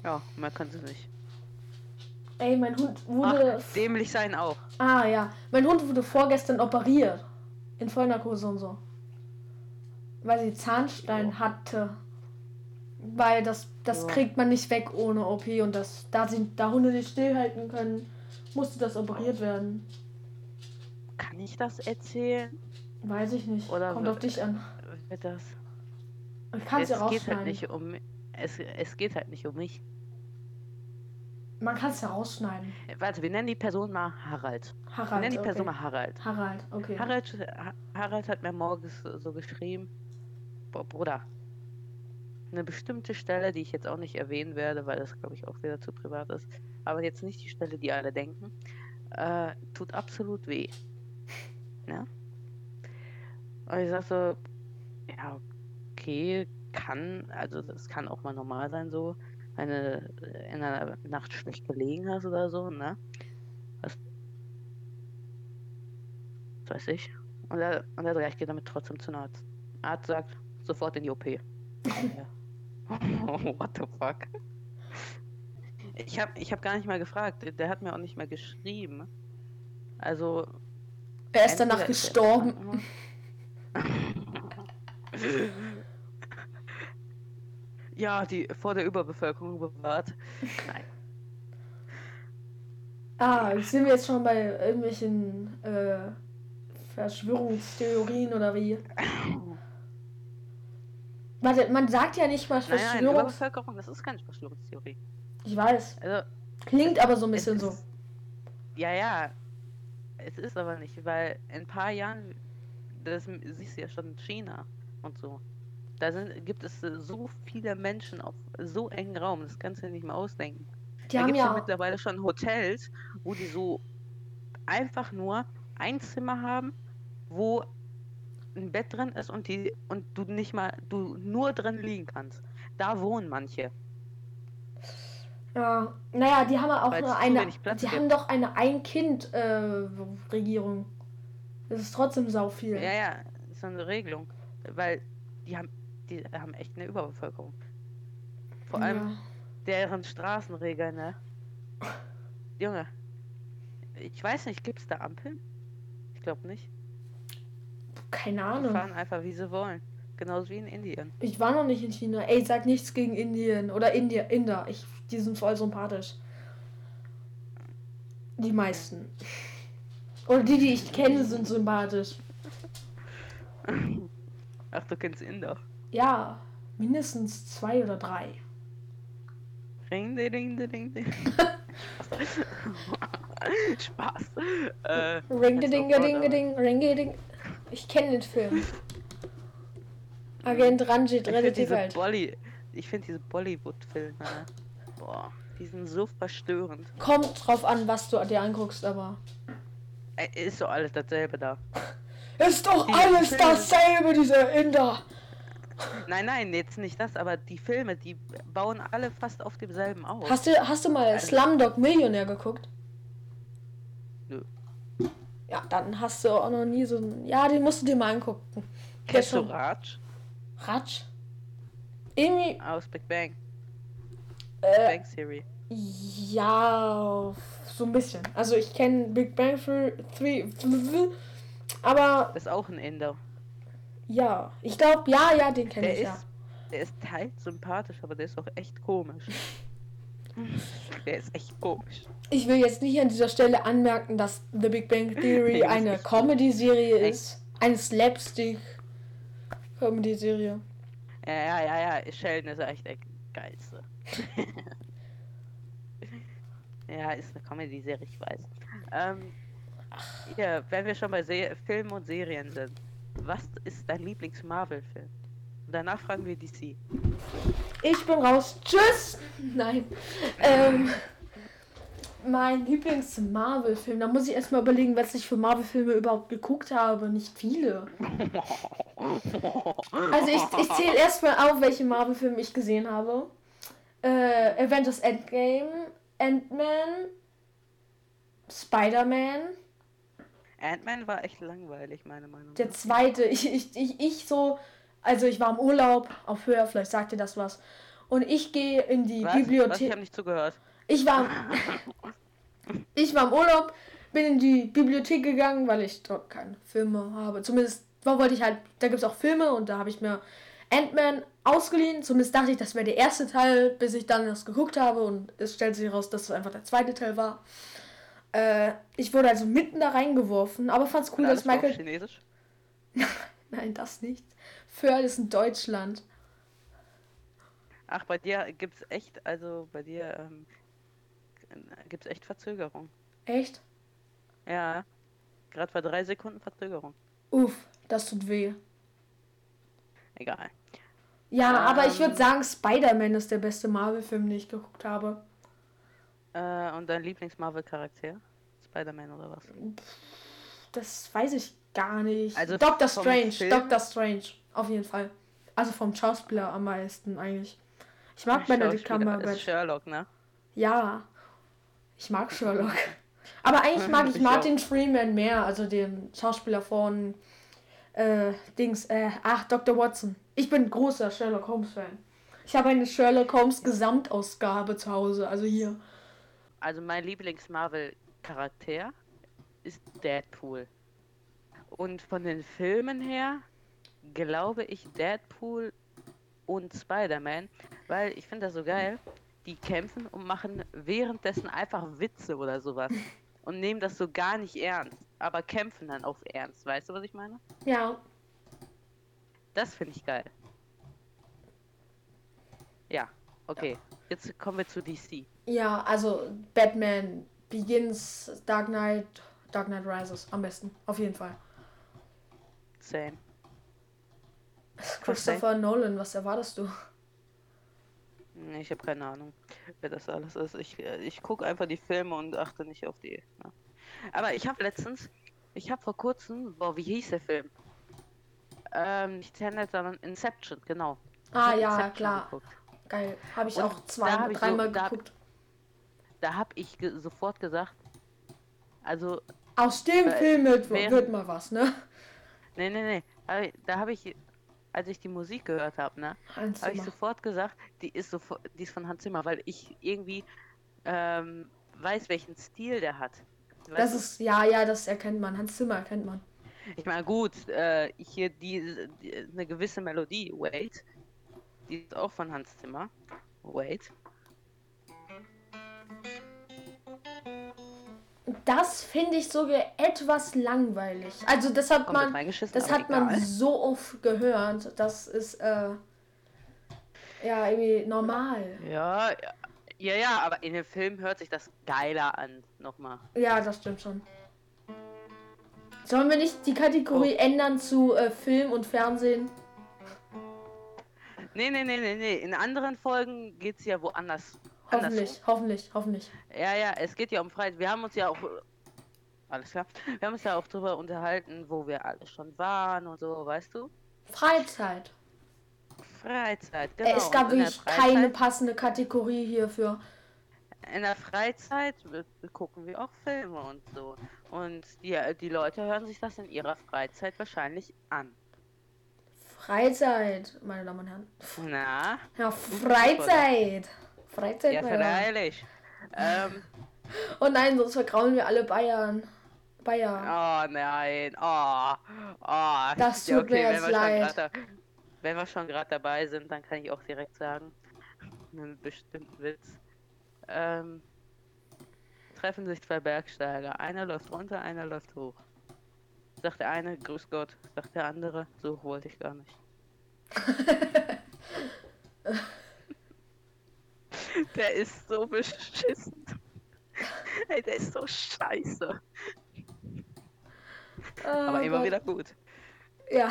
Ja, mehr können sie nicht. Ey, mein Hund Ach, wurde. dämlich sein auch. ah ja, mein Hund wurde vorgestern operiert. In Vollnarkose und so. Weil sie Zahnstein Jo. hatte. Weil das, das Jo. kriegt man nicht weg ohne OP und das, da sie da Hunde nicht stillhalten können, musste das operiert werden. Kann ich das erzählen? Weiß ich nicht. Oder Kommt auf dich an. Wird das? Ich kann es ja geht halt rausschneiden. nicht um es, es geht halt nicht um mich. Man kann es ja rausschneiden. Warte, wir nennen die Person mal Harald. Wir Harald. nennen die okay. Person mal Harald. Harald, okay. Harald, Ha- Harald hat mir morgens so geschrieben, "Boah, Bruder, eine bestimmte Stelle, die ich jetzt auch nicht erwähnen werde, weil das glaube ich auch wieder zu privat ist, aber jetzt nicht die Stelle, die alle denken, äh, tut absolut weh. (laughs) Ne? Und ich sag so, ja, okay, kann, also das kann auch mal normal sein so, wenn du in einer Nacht schlecht gelegen hast oder so, ne? Was weiß ich. Und er, und er sagt, ich gehe damit trotzdem zum Arzt. Arzt sagt, sofort in die OP. (laughs) Ja. (laughs) What the fuck? Ich habe ich hab gar nicht mal gefragt. Der hat mir auch nicht mehr geschrieben. Also. er ist danach gestorben. (laughs) Ja, die vor der Überbevölkerung bewahrt. Nein. Ah, sind wir jetzt schon bei irgendwelchen äh, Verschwörungstheorien oder wie? (laughs) Warte, man sagt ja nicht mal Nein, nein, Verschwörungs... Überbevölkerung, das ist keine Verschwörungstheorie. Ich weiß. Also, Klingt aber so ein bisschen so. ist- Ja, ja. Es ist aber nicht, weil in ein paar Jahren, das siehst du ja schon in China und so. Da sind, gibt es äh, so viele Menschen auf so engen Raum, das kannst du dir nicht mehr ausdenken. Die da haben gibt es ja ja... mittlerweile schon Hotels, wo die so einfach nur ein Zimmer haben, wo ein Bett drin ist und die und du nicht mal, du nur drin liegen kannst. Da wohnen manche. Ja, naja, die haben auch Weil es nur eine... Die gibt. haben doch eine Ein-Kind-Regierung. das ist trotzdem sau viel. Ja, ja, ist so eine Regelung. Weil die haben, die haben echt eine Überbevölkerung. Vor allem Ja. deren Straßenregeln, ne? Junge. Ich weiß nicht, gibt's da Ampeln? Ich glaube nicht. Keine Die Ahnung. fahren einfach wie sie wollen. Genauso wie in Indien. Ich war noch nicht in China. Ey, sag nichts gegen Indien oder India, Inder. Ich, die sind voll sympathisch. Die meisten. Oder die, die ich kenne, sind sympathisch. Ach, du kennst Inder. Ja, mindestens zwei oder drei. Ring, ding, ding, ding, ding. (laughs) (laughs) Spaß. Äh, Ring ding ding ding ring ding. Ich kenne den Film. Agent Ranjit ich rettet finde die diese, Welt. Bolly ich find diese Bollywood-Filme, ne? Boah, die sind so verstörend. Kommt drauf an, was du dir anguckst, aber. Ist doch alles dasselbe da. Ist doch Die alles Filme- dasselbe, diese Inder. Nein, nein, jetzt nicht das, aber die Filme, die bauen alle fast auf demselben auf. Hast du, hast du mal Also- Slumdog Millionär geguckt? Ja, dann hast du auch noch nie so ein. Ja, den musst du dir mal angucken. Kennst du. Raj Ratsch? Irgendwie. aus Big Bang? Äh, Bang Theory. ja, so ein bisschen. Also ich kenne Big Bang Theory. Aber Das ist auch ein Inder. ja, ich glaube, ja, ja, den kenne ich ist, ja. der ist teils sympathisch, aber der ist auch echt komisch. (laughs) der ist echt komisch. Ich will jetzt nicht an dieser Stelle anmerken, dass The Big Bang Theory (laughs) das eine Comedy-Serie ist. Eine Slapstick-Comedy-Serie. Ja, ja, ja, ja. Sheldon ist echt der geilste. (laughs) ja, ist eine Comedy-Serie, ich weiß. Ähm, ja, wenn wir schon bei Se Filmen und Serien sind, was ist dein Lieblings-Marvel-Film? Und danach fragen wir DC. Ich bin raus. Tschüss! (laughs) Nein. Ähm, mein Lieblings-Marvel-Film. Da muss ich erstmal überlegen, was ich für Marvel-Filme überhaupt geguckt habe. Nicht viele. (laughs) Also ich, ich zähle erstmal auf, welche Marvel-Filme ich gesehen habe. Äh, Avengers Endgame, Ant-Man, Spider-Man. Ant-Man war echt langweilig, meine Meinung Der nach. zweite, ich, ich, ich, ich so, also ich war im Urlaub auf Höhe, vielleicht sagt ihr das was. Und ich gehe in die Was? Was? Ich Bibliothek. habe nicht zugehört. Ich war, (laughs) ich war im Urlaub, bin in die Bibliothek gegangen, weil ich dort keine Filme habe. Zumindest wollte ich halt, da gibt es auch Filme und da habe ich mir Ant-Man ausgeliehen. Zumindest dachte ich, das wäre der erste Teil, bis ich dann das geguckt habe und es stellt sich heraus, dass es einfach der zweite Teil war. Äh, ich wurde also mitten da reingeworfen, aber fand's cool, Und dass Michael. Chinesisch? (laughs) Nein, das nicht. Föhrl ist in Deutschland. Ach, bei dir gibt's echt, also bei dir ähm, gibt's echt Verzögerung. Echt? Ja. Gerade bei drei Sekunden Verzögerung. Uff, das tut weh. Egal. Ja, aber ich würde Ähm. sagen, Spider-Man ist der beste Marvel-Film, den ich geguckt habe. Äh, und dein Lieblings-Marvel-Charakter? Spider-Man oder was? Das weiß ich gar nicht. Also Doctor Strange, Film? Doctor Strange, auf jeden Fall. Also vom Schauspieler am meisten eigentlich. Ich mag Benedict Cumberbatch. Sherlock, ne? Ja, ich mag Sherlock. Aber eigentlich mag ich Ich Martin Freeman mehr, also den Schauspieler von äh, Dings, äh, ach, Dr. Watson. Ich bin großer Sherlock Holmes-Fan. Ich habe eine Sherlock Holmes Gesamtausgabe zu Hause, also hier. Also mein Lieblings-Marvel-Charakter ist Deadpool. Und von den Filmen her glaube ich Deadpool und Spider-Man, weil ich finde das so geil. Die kämpfen und machen währenddessen einfach Witze oder sowas. (laughs) Und nehmen das so gar nicht ernst, aber kämpfen dann auf ernst. Weißt du, was ich meine? Ja, Das finde ich geil. Ja, okay. Jetzt kommen wir zu DC. ja, also Batman Begins, Dark Knight, Dark Knight Rises am besten, auf jeden Fall. Same. Christopher Nolan, was erwartest du? Nee, Ich habe keine Ahnung, wer das alles ist. Ich, ich gucke einfach die Filme und achte nicht auf die. Ne? Aber ich habe letztens, ich habe vor kurzem, boah, wie hieß der Film? Ähm, nicht Tenet, sondern Inception, genau. Ah ja, Inception klar. geguckt. Geil. Habe ich Und auch zwei, ich so- dreimal da geguckt. Da habe ich ge sofort gesagt, also, Aus dem Film wird, wird mal was, ne? nee, nee, nee. Da habe ich, als ich die Musik gehört habe, ne, habe ich sofort gesagt, die ist sofort, die ist von Hans Zimmer, weil ich irgendwie ähm, weiß, welchen Stil der hat. Weißt Das ist, ja, ja, das erkennt man. Hans Zimmer erkennt man. Ich meine, gut, äh, hier die, die eine gewisse Melodie, Wait, die ist auch von Hans Zimmer. Wait. Das finde ich sogar etwas langweilig. Also das hat Komplett man, das hat man egal. so oft gehört. Das ist äh, ja irgendwie normal. Ja, ja, ja, ja, aber in dem Film hört sich das geiler an, nochmal. Ja, das stimmt schon. Sollen wir nicht die Kategorie Oh. ändern zu äh, Film und Fernsehen? Nee, nee, nee, nee, nee. In anderen Folgen geht's ja woanders. Hoffentlich, hoffentlich, hoffentlich. Ja, ja, es geht ja um Freiheit. Wir haben uns ja auch. Alles klar. Wir haben uns ja auch drüber unterhalten, wo wir alle schon waren und so, weißt du? Freizeit. Freizeit, genau. Äh, es gab wirklich keine passende Kategorie hierfür. in der Freizeit gucken wir auch Filme und so. Und die, die Leute hören sich das in ihrer Freizeit wahrscheinlich an. Freizeit, meine Damen und Herren. Na? Ja, Freizeit. Freizeit, Ja, freilich. Ähm, (laughs) Oh nein, sonst vergrauen wir alle Bayern. Bayern. oh nein. Oh. Oh. Das tut mir jetzt wenn wir schon leid. Da, wenn wir schon gerade dabei sind, dann kann ich auch direkt sagen, (laughs) einen bestimmten Witz. Ähm, treffen sich zwei Bergsteiger. Einer läuft runter, einer läuft hoch. Sagt der eine, grüß Gott. Sagt der andere, so hoch wollte ich gar nicht. (laughs) der ist so beschissen. Ey, der ist so scheiße. Oh Aber immer Gott. wieder gut. Ja.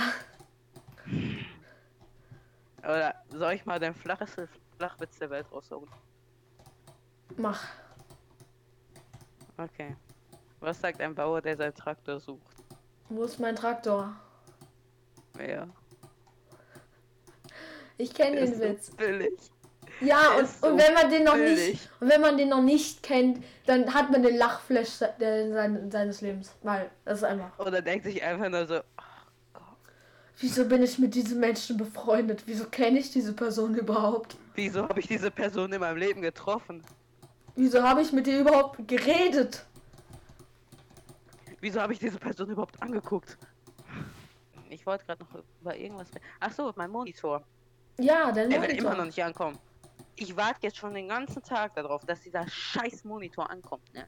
Oder soll ich mal den flacheste Flachwitz der Welt raussuchen? Mach. Okay. Was sagt ein Bauer, der seinen Traktor sucht? Wo ist mein Traktor? Ja. Ich kenne den Witz. So billig. Ja, und, so und wenn man den noch nicht und wenn man den noch nicht kennt, dann hat man den Lachflash se- der, sein, seines Lebens. Weil das ist einfach. Oder denkt sich einfach nur so, ach Gott, Wieso bin ich mit diesem Menschen befreundet? Wieso kenne ich diese Person überhaupt? wieso habe ich diese Person in meinem Leben getroffen? Wieso habe ich mit ihr überhaupt geredet? Wieso habe ich diese Person überhaupt angeguckt? Ich wollte gerade noch über irgendwas. Ach so, mein Monitor. Ja, dein Der will immer noch nicht ankommen. Ich warte jetzt schon den ganzen Tag darauf, dass dieser scheiß Monitor ankommt, ne?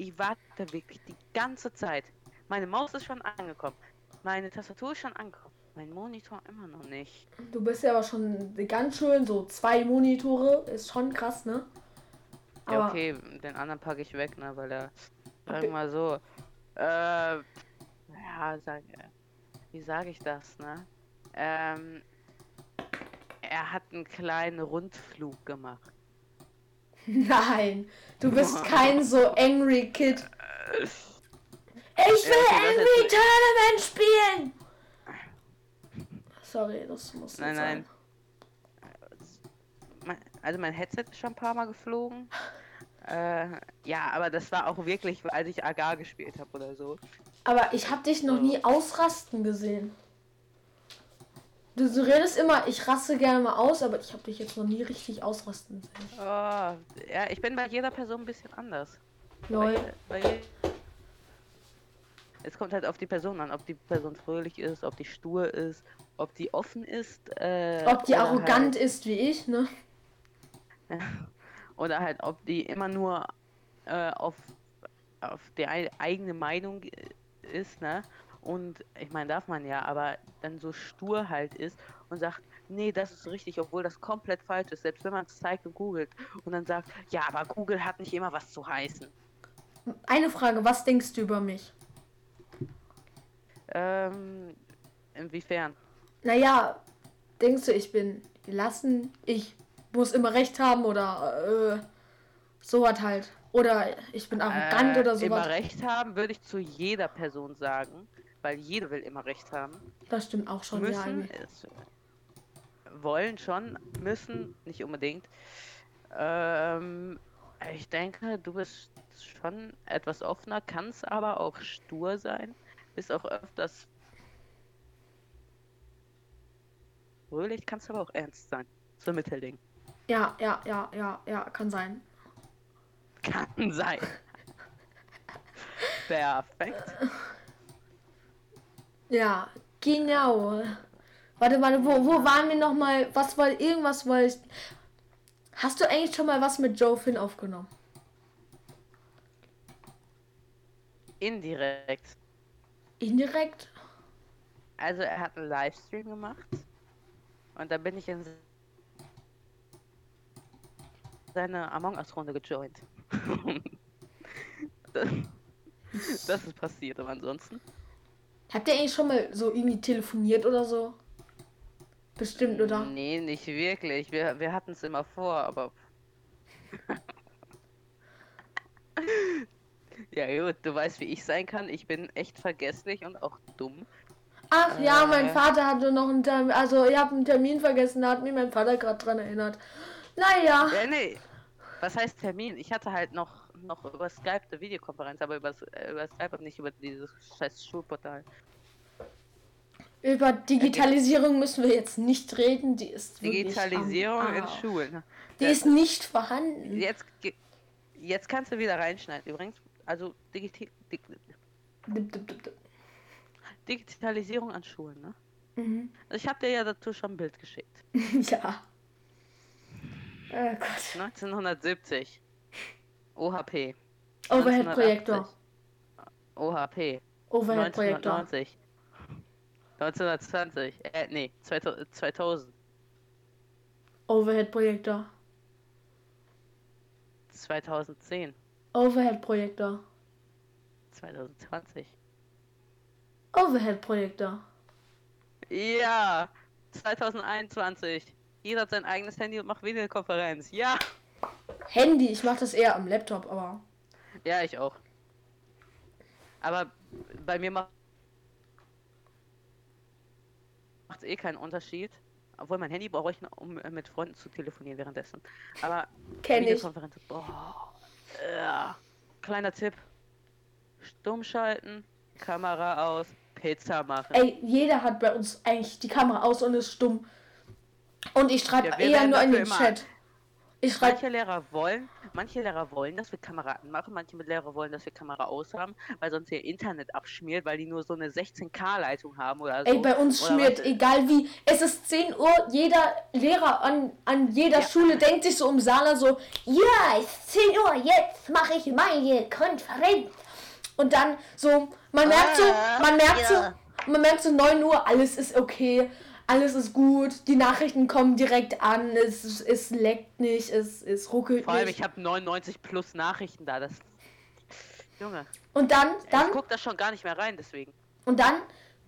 ich warte wirklich die ganze Zeit. Meine Maus ist schon angekommen. Meine Tastatur ist schon angekommen. Mein Monitor immer noch nicht. Du bist ja aber schon ganz schön, so zwei Monitore, ist schon krass, ne? Ja, okay, den anderen packe ich weg, ne, weil er, sag mal so, äh, ja, sag, wie sage ich das, ne? Ähm, er hat einen kleinen Rundflug gemacht. Nein, du bist (laughs) kein so angry Kid. Ich will okay, Angry Tournament spielen! Sorry, das muss Nein, nein. Sein. Also mein Headset ist schon ein paar Mal geflogen. äh, ja, aber das war auch wirklich, als ich Agar gespielt habe oder so. Aber ich habe dich noch nie ausrasten gesehen. Du, du, redest immer, ich raste gerne mal aus, aber ich habe dich jetzt noch nie richtig ausrasten sehen. Oh, ja, ich bin bei jeder Person ein bisschen anders. Lol. Bei, bei es kommt halt auf die Person an, ob die Person fröhlich ist, ob die stur ist, ob die offen ist. Äh, ob die arrogant halt, ist wie ich, ne? (laughs) oder halt, ob die immer nur äh, auf, auf die eigene Meinung ist, ne? Und ich meine, darf man ja, aber dann so stur halt ist und sagt, nee, das ist richtig, obwohl das komplett falsch ist, selbst wenn man es zeigt und googelt und dann sagt, ja, aber Google hat nicht immer was zu heißen. Eine Frage, was denkst du über mich? Ähm, inwiefern? Naja, denkst du, ich bin gelassen, ich muss immer recht haben oder äh, sowas halt. Oder ich bin arrogant äh, oder sowas. Immer recht haben würde ich zu jeder Person sagen, weil jeder will immer recht haben. Das stimmt auch schon, müssen, ja. Ist, wollen schon, müssen, nicht unbedingt. Ähm, ich denke, du bist schon etwas offener, kannst aber auch stur sein bist auch öfters fröhlich, kannst aber auch ernst sein. So Mittelding. Ja, ja, ja, ja, ja, kann sein. Kann sein. (laughs) Perfekt. Ja, genau. Warte, warte, wo, wo waren wir noch mal? Was war irgendwas wolltest? Hast du eigentlich schon mal was mit Joe Finn aufgenommen? Indirekt. Indirekt? Also er hat einen Livestream gemacht und da bin ich in seine Among Us Runde gejoint. (laughs) das, das ist passiert, aber ansonsten. Habt ihr eigentlich schon mal so irgendwie telefoniert oder so? Bestimmt, oder? Nee, nicht wirklich. Wir, wir hatten es immer vor, aber. (laughs) Ja gut, du weißt, wie ich sein kann. Ich bin echt vergesslich und auch dumm. Ach äh, ja, mein Vater hatte noch einen Termin, also ich habe einen Termin vergessen, da hat mich mein Vater gerade dran erinnert. Naja. Ja, nee. Was heißt Termin? Ich hatte halt noch, noch über Skype eine Videokonferenz, aber über, über Skype und nicht über dieses scheiß Schulportal. Über Digitalisierung müssen wir jetzt nicht reden, die ist Digitalisierung in Schulen. Die ja. ist nicht vorhanden. Jetzt, jetzt kannst du wieder reinschneiden. Übrigens, also Digiti Dig Digitalisierung an Schulen, ne? Mhm. Also ich habe dir ja dazu schon ein Bild geschickt. (laughs) ja. Oh Gott. 1970. OHP. Overhead-Projektor. OHP. Overhead-Projektor. 1990. 1920. Äh, nee, 2000. Overhead-Projektor. 2010. Overhead-Projektor. 2020. Overhead-Projektor. Ja, 2021. Jeder hat sein eigenes Handy und macht Videokonferenz. Ja. Handy, ich mach das eher am Laptop, aber. Ja, ich auch. Aber bei mir macht es eh keinen Unterschied. Obwohl mein Handy brauche ich, um mit Freunden zu telefonieren währenddessen. Aber Kenn Videokonferenz, ich. boah, ja. Kleiner Tipp. Stumm schalten, Kamera aus, Pizza machen. Ey, jeder hat bei uns eigentlich die Kamera aus und ist stumm. Und ich schreibe ja, eher nur in den Chat. Ich schreibe. Manche Lehrer wollen, manche Lehrer wollen, dass wir Kamera anmachen, manche Lehrer wollen, dass wir Kamera aus haben, weil sonst ihr Internet abschmiert, weil die nur so eine 16K-Leitung haben oder so. Ey, bei uns Oder schmiert, was- egal wie. Es ist 10 Uhr, jeder Lehrer an, an jeder Ja. Schule denkt sich so im Saal so, ja, es ist 10 Uhr, jetzt mache ich meine Konferenz. Und dann so, man merkt so, Ah, man merkt so, man merkt so 9 Uhr, alles ist okay, alles ist gut, die Nachrichten kommen direkt an, es, es leckt nicht, es, es ruckelt Vor allem, nicht. ich habe 99 plus Nachrichten da. Das. Junge, Und dann, dann, ich guck da schon gar nicht mehr rein, deswegen. Und dann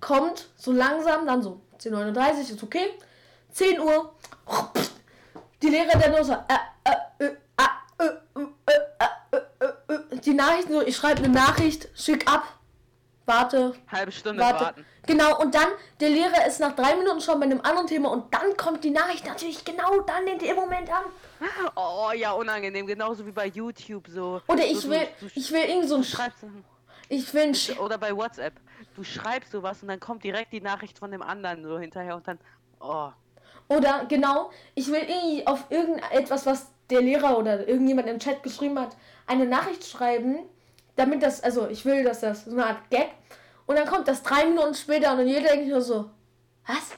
kommt so langsam, dann so 10.39 Uhr, ist okay. 10 Uhr. Die Lehrer dann nur so. Äh, äh, äh, ah, äh, äh, äh, äh, äh, äh. Die Nachrichten so, ich schreibe eine Nachricht, schick ab. Warte, Halbe Stunde warte. warten. Genau, und dann, der Lehrer ist nach drei Minuten schon bei einem anderen Thema und dann kommt die Nachricht natürlich genau dann in dem Moment an. Oh ja, unangenehm, genauso wie bei YouTube so. Oder so, ich du- will, du, ich will irgend so ein, du schreibst ich will ein, oder bei WhatsApp. Du schreibst sowas und dann kommt direkt die Nachricht von dem anderen so hinterher und dann. Oh. Oder genau, ich will irgendwie auf irgendetwas, was der Lehrer oder irgendjemand im Chat geschrieben hat, eine Nachricht schreiben, damit das, also ich will, dass das so eine Art Gag. Und dann kommt das drei Minuten später und jeder denkt nur so, was?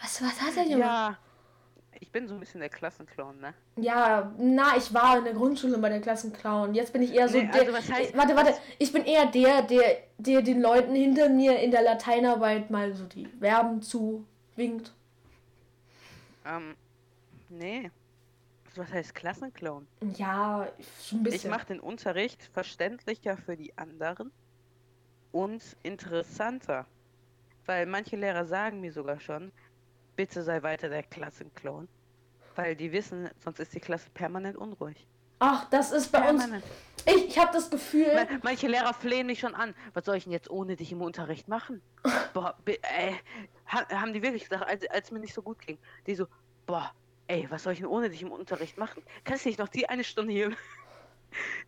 Was, was hat der Junge? Ja. Ich bin so ein bisschen der Klassenclown, ne? Ja, na, ich war in der Grundschule bei der Klassenclown. Jetzt bin ich eher so Nee, der. also was heißt- warte, warte. Ich bin eher der, der, der den Leuten hinter mir in der Lateinarbeit mal so die Verben zuwinkt. Ähm. Nee. Was heißt Klassenclown? Ja, schon ein Ich bisschen. mache den Unterricht verständlicher für die anderen und interessanter. Weil manche Lehrer sagen mir sogar schon, bitte sei weiter der Klassenclown. Weil die wissen, sonst ist die Klasse permanent unruhig. Ach, das ist bei uns. Permanent. Ich, ich habe das Gefühl. Ma- Manche Lehrer flehen mich schon an. Was soll ich denn jetzt ohne dich im Unterricht machen? (laughs) Boah, bi- äh, ha- haben die wirklich gesagt, als, als mir nicht so gut ging. Die so, boah, ey, was soll ich denn ohne dich im Unterricht machen? Kannst du nicht noch die eine Stunde hier? (laughs)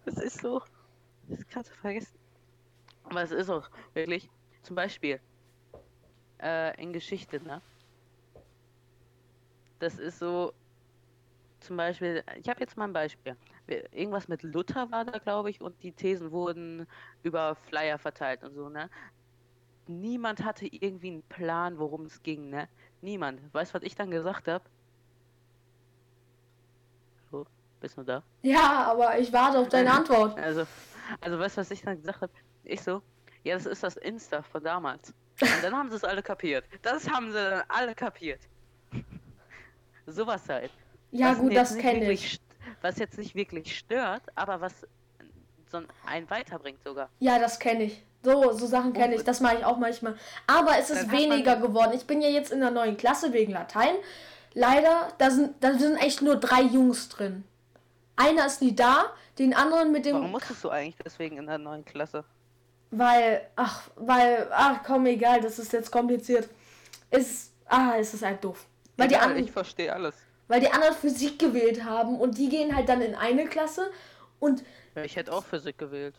Das ist so. Das kannst du vergessen. Aber es ist auch wirklich, zum Beispiel, äh, in Geschichte, ne? Das ist so, zum Beispiel, ich habe jetzt mal ein Beispiel. Irgendwas mit Luther war da, glaube ich, und die Thesen wurden über Flyer verteilt und so, ne? Niemand hatte irgendwie einen Plan, worum es ging, ne? Niemand. Weißt du, was ich dann gesagt habe? Hallo, bist du da? Ja, aber ich warte auf deine Antwort. Also, also weißt du, was ich dann gesagt habe? Ich so, ja, das ist das Insta von damals. Und dann haben sie es alle kapiert. Das haben sie dann alle kapiert. (laughs) Sowas halt. Ja, Was gut, das kenne ich. Was jetzt nicht wirklich stört, aber was so ein- einen weiterbringt sogar. Ja, das kenne ich. So, so Sachen kenne ich. Das mache ich auch manchmal. Aber es ist weniger geworden. Ich bin ja jetzt in der neuen Klasse wegen Latein. Leider, da sind, da sind echt nur drei Jungs drin. Einer ist nie da, den anderen mit dem. Warum musstest du eigentlich deswegen in der neuen Klasse? Weil, ach, weil, ach komm, egal, das ist jetzt kompliziert. Es, ah, es ist halt doof. Weil die, Egal, anderen, ich verstehe alles. weil die anderen Physik gewählt haben und die gehen halt dann in eine Klasse und Ich hätte auch Physik gewählt.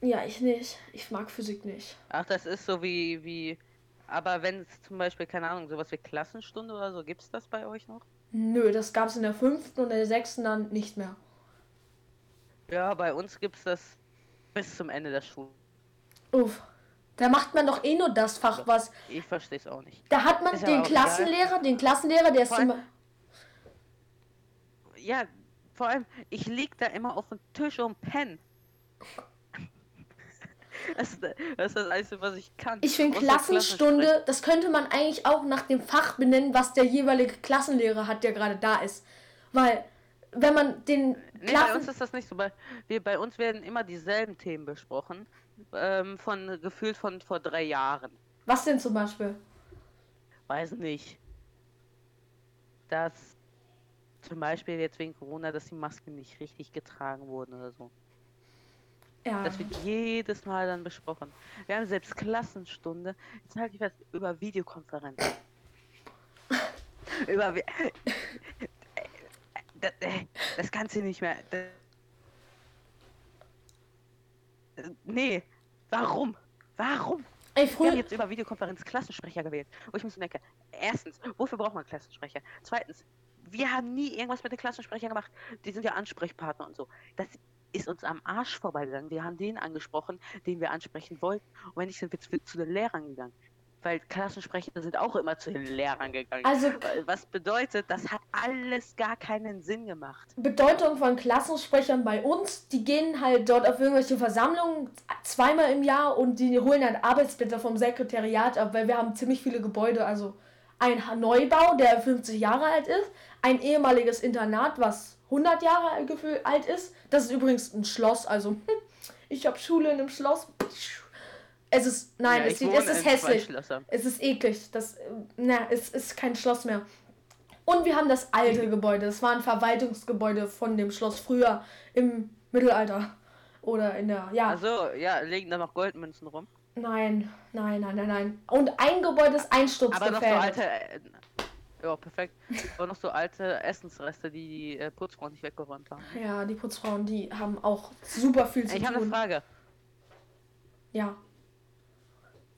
ja, ich nicht. Ich mag Physik nicht. Ach, das ist so wie, wie. Aber wenn es zum Beispiel, keine Ahnung, sowas wie Klassenstunde oder so, gibt's das bei euch noch? Nö, das gab's in der fünften und in der sechsten dann nicht mehr. Ja, bei uns gibt's das bis zum Ende der Schule. Uff. Da macht man doch eh nur das Fach, was. Ich verstehe es auch nicht. Da hat man Ist den auch egal. Klassenlehrer, den Klassenlehrer, der ist Vor immer. Ja, vor allem, ich lieg da immer auf dem Tisch und pen. (laughs) Das, ist- das ist das Einzige, was ich kann. Ich finde Klassenstunde, das könnte man eigentlich auch nach dem Fach benennen, was der jeweilige Klassenlehrer hat, der gerade da ist. Weil, wenn man den Nee, bei uns ist das nicht so. Bei, wir, bei uns werden immer dieselben Themen besprochen. Ähm, von gefühlt von vor drei Jahren. Was denn zum Beispiel? Weiß nicht. Dass zum Beispiel jetzt wegen Corona, dass die Masken nicht richtig getragen wurden oder so. Ja. Das wird jedes Mal dann besprochen. Wir haben selbst Klassenstunde. Jetzt halte ich fest, über Videokonferenz. (laughs) über. Das, das kannst du nicht mehr. Das, nee. Warum? Warum? Ey, Wir haben früher. jetzt über Videokonferenz Klassensprecher gewählt. Wo ich mir so denke, erstens, wofür braucht man Klassensprecher? Zweitens, wir haben nie irgendwas mit den Klassensprechern gemacht. Die sind ja Ansprechpartner und so. Das ist uns am Arsch vorbeigegangen. Wir haben den angesprochen, den wir ansprechen wollten. Und wenn nicht, sind wir zu, zu den Lehrern gegangen. Weil Klassensprecher sind auch immer zu den Lehrern gegangen. Also Was bedeutet, das hat alles gar keinen Sinn gemacht. Bedeutung von Klassensprechern bei uns, die gehen halt dort auf irgendwelche Versammlungen zweimal im Jahr und die holen dann Arbeitsblätter vom Sekretariat ab, weil wir haben ziemlich viele Gebäude, also ein Neubau, der 50 Jahre alt ist, ein ehemaliges Internat, was 100 Jahre alt ist. Das ist übrigens ein Schloss, also hm, ich habe Schule in einem Schloss. Es ist, nein, Ja, es, ich sieht, es ist hässlich. Es ist eklig. Das, na, es ist kein Schloss mehr. Und wir haben das alte Gebäude. Das war ein Verwaltungsgebäude von dem Schloss früher im Mittelalter. Oder in der, ja. Also, ja, legen da noch Goldmünzen rum. nein, nein, nein, nein, nein. Und ein Gebäude ist Aber noch so einsturzgefährdet. alte. Äh, ja, perfekt. Aber noch so alte Essensreste, die die äh, Putzfrauen nicht weggeräumt haben. Ja, die Putzfrauen, die haben auch super viel zu Ich habe eine tun. Frage. Ja.